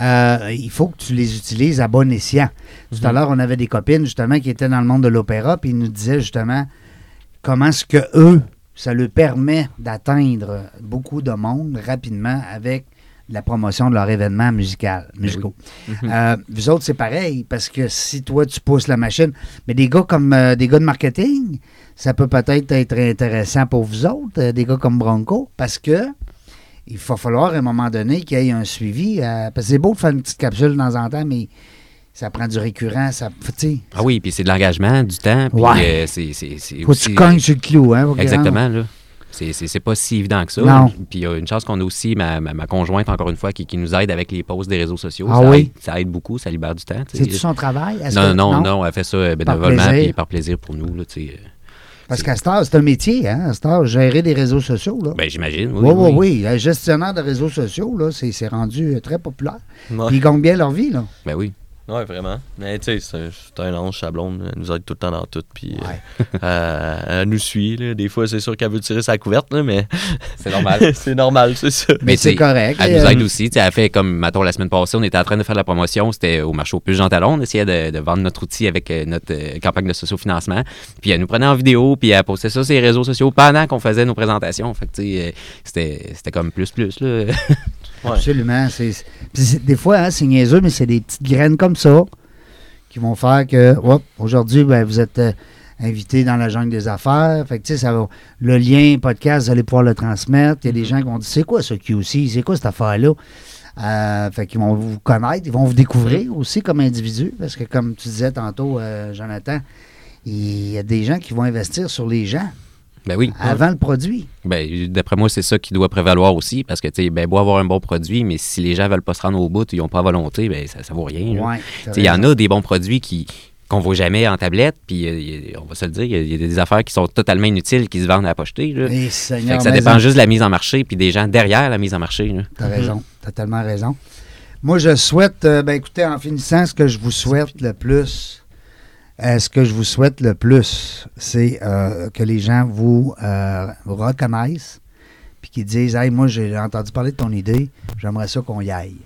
euh, il faut que tu les utilises à bon escient. Tout à l'heure, on avait des copines justement qui étaient dans le monde de l'opéra, puis ils nous disaient justement comment est-ce que eux, ça leur permet d'atteindre beaucoup de monde rapidement avec la promotion de leur événement musical, musicaux? Euh, vous autres, c'est pareil, parce que si toi, tu pousses la machine, mais des gars comme euh, des gars de marketing, ça peut peut-être être intéressant pour vous autres, euh, des gars comme Bronco, parce que il va falloir à un moment donné qu'il y ait un suivi. parce que c'est beau de faire une petite capsule de temps en temps, mais ça prend du récurrent. Ça, tu sais, Ah oui, puis c'est de l'engagement, du temps, puis Ouais. euh, c'est c'est- c'est faut que tu cognes sur le clou. Hein. Exactement, là. C'est- C'est c'est pas si évident que ça. Non. Puis il y a une chance qu'on a aussi ma, ma, ma conjointe, encore une fois, qui, qui nous aide avec les posts des réseaux sociaux. Ah ça, oui? aide, ça aide beaucoup, ça libère du temps. C'est-tu son travail? Est-ce Non, que- non, non, elle fait ça euh, bénévolement puis par plaisir pour nous. Là, tu sais. Parce qu'à heure, c'est un métier, hein, à heure, gérer des réseaux sociaux. Là. Ben, j'imagine. oui, oui, oui. Un gestionnaire de réseaux sociaux, là, c'est, c'est rendu euh, très populaire. Ouais. Ils gagnent bien leur vie, là. Ben oui. Ouais, vraiment. Mais tu sais, c'est un ange, sa blonde. Elle nous aide tout le temps dans tout. Puis Ouais. euh, elle nous suit. là. Des fois, c'est sûr qu'elle veut tirer sa couverte, là, mais C'est normal. c'est normal, c'est ça. Mais c'est correct. Elle nous euh, aide aussi. tu sais, Elle fait comme, mettons, la semaine passée, on était en train de faire de la promotion. C'était au marché au plus Jean Talon. On essayait de, de vendre notre outil avec euh, notre euh, campagne de sociofinancement. Puis elle nous prenait en vidéo, puis elle postait ça sur les réseaux sociaux pendant qu'on faisait nos présentations. Fait que, tu sais, euh, c'était c'était comme plus, plus, là. Ouais. Absolument. C'est, des fois, hein, c'est niaiseux, mais c'est des petites graines comme ça qui vont faire que, hop, aujourd'hui, ben, vous êtes euh, invité dans la jungle des affaires. Fait que, ça va, le lien podcast, vous allez pouvoir le transmettre. Il y a des gens qui vont dire, c'est quoi ce QC? C'est quoi cette affaire-là? Euh, fait qu'ils vont vous connaître, ils vont vous découvrir aussi comme individu. Parce que, comme tu disais tantôt, euh, Jonathan, il y a des gens qui vont investir sur les gens. Ben oui. avant le produit. Ben, d'après moi, c'est ça qui doit prévaloir aussi, parce que, tu sais, ben, beau avoir un bon produit, mais si les gens veulent pas se rendre au bout, ils n'ont pas volonté, ben, ça, ça vaut rien. Ouais, Tu Il y en a des bons produits qui qu'on voit jamais en tablette, puis euh, on va se le dire, il y a- il y, a des affaires qui sont totalement inutiles qui se vendent à la pocheter. que ça dépend en- juste de la mise en marché, puis des gens derrière la mise en marché. là. T'as raison. T'as tellement raison. Moi, je souhaite, euh, ben écoutez, en finissant, ce que je vous souhaite le plus, ce que je vous souhaite le plus, c'est euh, que les gens vous, euh, vous reconnaissent, puis qu'ils disent, hey, moi, j'ai entendu parler de ton idée, j'aimerais ça qu'on y aille.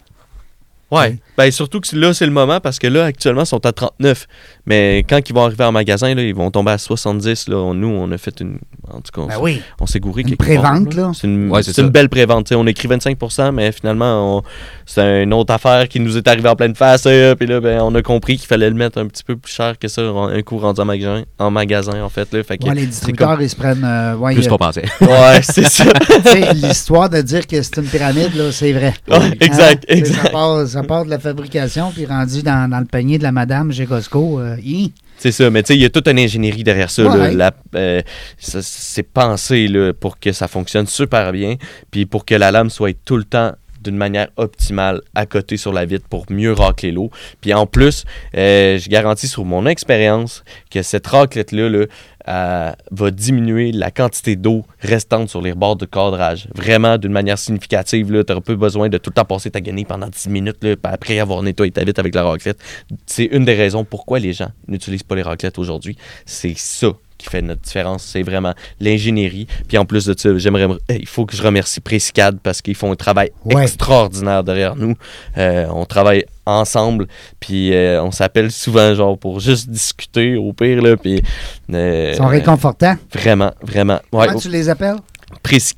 Ouais. Ben, surtout que là, c'est le moment parce que là, actuellement, ils sont à 39. Mais quand ils vont arriver en magasin, là, ils vont tomber à 70. Là. Nous, on a fait une. En tout cas, on, Ben oui. on s'est gouré Une prévente, là. C'est une, Ouais, belle prévente. On écrit 25% mais finalement, on- c'est une autre affaire qui nous est arrivée en pleine face. euh, Puis là, ben, on a compris qu'il fallait le mettre un petit peu plus cher que ça, un coup rendu en magasin, en magasin en fait. Là. Fait que Ouais, les c'est distributeurs, ils se prennent. euh, ouais, Plus euh, qu'on pensait. Ouais, c'est ça. L'histoire de dire que c'est une pyramide, là, c'est vrai. Ouais, exact, Hein? Ça exact. part, ça part de la fabrication, puis rendu dans, dans le panier de la madame chez Costco. Euh. C'est ça, mais tu sais, il y a toute une ingénierie derrière ça. là. Ouais. La- euh, ça- c'est pensé là, pour que ça fonctionne super bien, puis pour que la lame soit tout le temps d'une manière optimale à côté sur la vitre pour mieux racler l'eau. Puis en plus, euh, je garantis sur mon expérience que cette raclette-là là, euh, va diminuer la quantité d'eau restante sur les bords de cadrage. Vraiment d'une manière significative. Tu n'auras pas besoin de tout le temps passer ta guenille pendant 10 minutes après avoir nettoyé ta vitre avec la raclette. C'est une des raisons pourquoi les gens n'utilisent pas les raclettes aujourd'hui. C'est ça qui fait notre différence. C'est vraiment l'ingénierie. Puis en plus de ça, j'aimerais, il faut que je remercie Précicade parce qu'ils font un travail Ouais. extraordinaire derrière nous. Euh, on travaille ensemble, puis euh, on s'appelle souvent genre pour juste discuter au pire là, puis euh, Ils sont réconfortants? vraiment, vraiment. Ouais, Comment tu les appelles? Précis.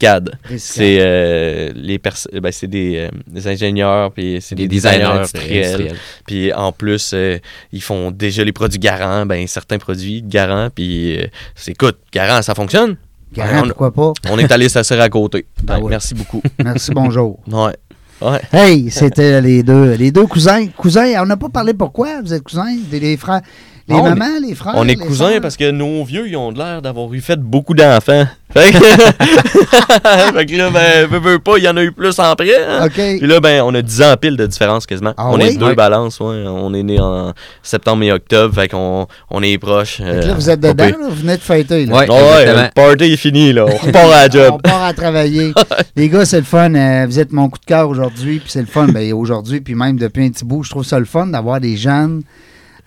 C'est euh, les ben, c'est des, euh, des ingénieurs puis c'est des, Des designers designers industriels. industriels. Puis en plus euh, ils font déjà les produits garants, ben certains produits garants puis c'est écoute, garant ça fonctionne. Garant, on- pourquoi pas? On est allé s'asseoir à côté. Ah Ben, oui. Merci beaucoup. Merci, bonjour. Ouais. Ouais. Hey, c'était les deux, les deux cousins. Cousins, on n'a pas parlé pourquoi vous êtes cousins, des, les frères, les On est- mamans, les frères. On est cousins parce que nos vieux, ils ont l'air d'avoir eu fait beaucoup d'enfants. Fait que, fait que là, ben, veux, veux pas, il y en a eu plus en près. hein. OK. Puis là, ben, on a 10 ans pile de différence quasiment. Ah on oui? est deux Ouais. balances, ouais. On est né en septembre et octobre, fait qu'on on est proches. Fait que là, vous êtes dedans, là, vous venez de fêter. Là. Ouais. Ouais, le party est fini, là. On repart à la On job. part à travailler. les gars, c'est le fun. euh, vous êtes mon coup de cœur aujourd'hui. Puis c'est le fun. Ben, aujourd'hui, puis même depuis un petit bout, je trouve ça le fun d'avoir des jeunes.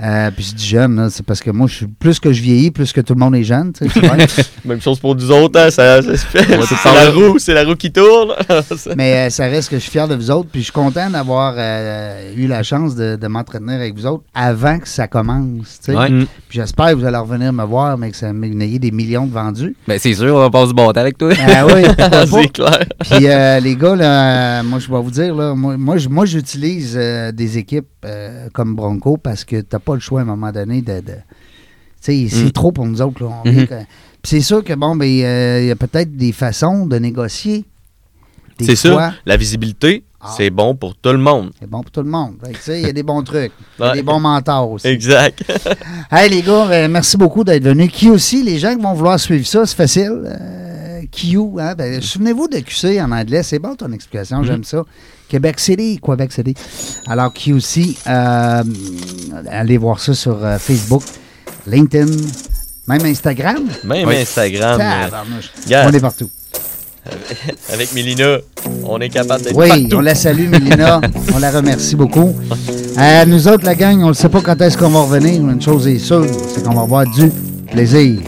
Euh, puis je dis jeunes, là, c'est parce que moi, je suis plus que je vieillis, plus que tout le monde est jeune. tu sais, tu vois. Même chose pour nous autres, hein, ça, ça se fait. C'est la roue, c'est la roue qui tourne. Mais euh, ça reste que je suis fier de vous autres. Puis je suis content d'avoir euh, eu la chance de, de m'entretenir avec vous autres avant que ça commence. tu sais. Ouais. Mm. Puis j'espère que vous allez revenir me voir, mais que ça vous ayez des millions de vendus. Ben, c'est sûr, on va passer du bon temps avec toi. Ah oui, c'est clair. Puis euh, les gars, là, moi je vais vous dire, là, moi, moi, j'utilise euh, des équipes euh, comme Bronco parce que t'as pas le choix à un moment donné de. c'est Mm. trop pour nous autres. Mhm. Puis c'est sûr que bon, ben, euh, il y a peut-être des façons de négocier. C'est fois, La visibilité, Ah. c'est bon pour tout le monde. C'est bon pour tout le monde. Il y a des bons trucs. Il y a des bons mentors aussi. Exact. Hey les gars, euh, merci beaucoup d'être venus. Qui aussi, les gens qui vont vouloir suivre ça, c'est facile. Euh, Q, hein? Ben, souvenez-vous de QC en anglais, c'est bon ton explication, j'aime ça. Québec City, Québec City. Alors QC, euh, allez voir ça sur euh, Facebook, LinkedIn, même Instagram. Même Oui. Instagram. On est partout. Avec Mélina, on est capable d'être Oui, partout. on la salue, Mélina. on la remercie beaucoup. Euh, nous autres, la gang, on ne sait pas quand est-ce qu'on va revenir. Une chose est sûre, c'est qu'on va avoir du plaisir.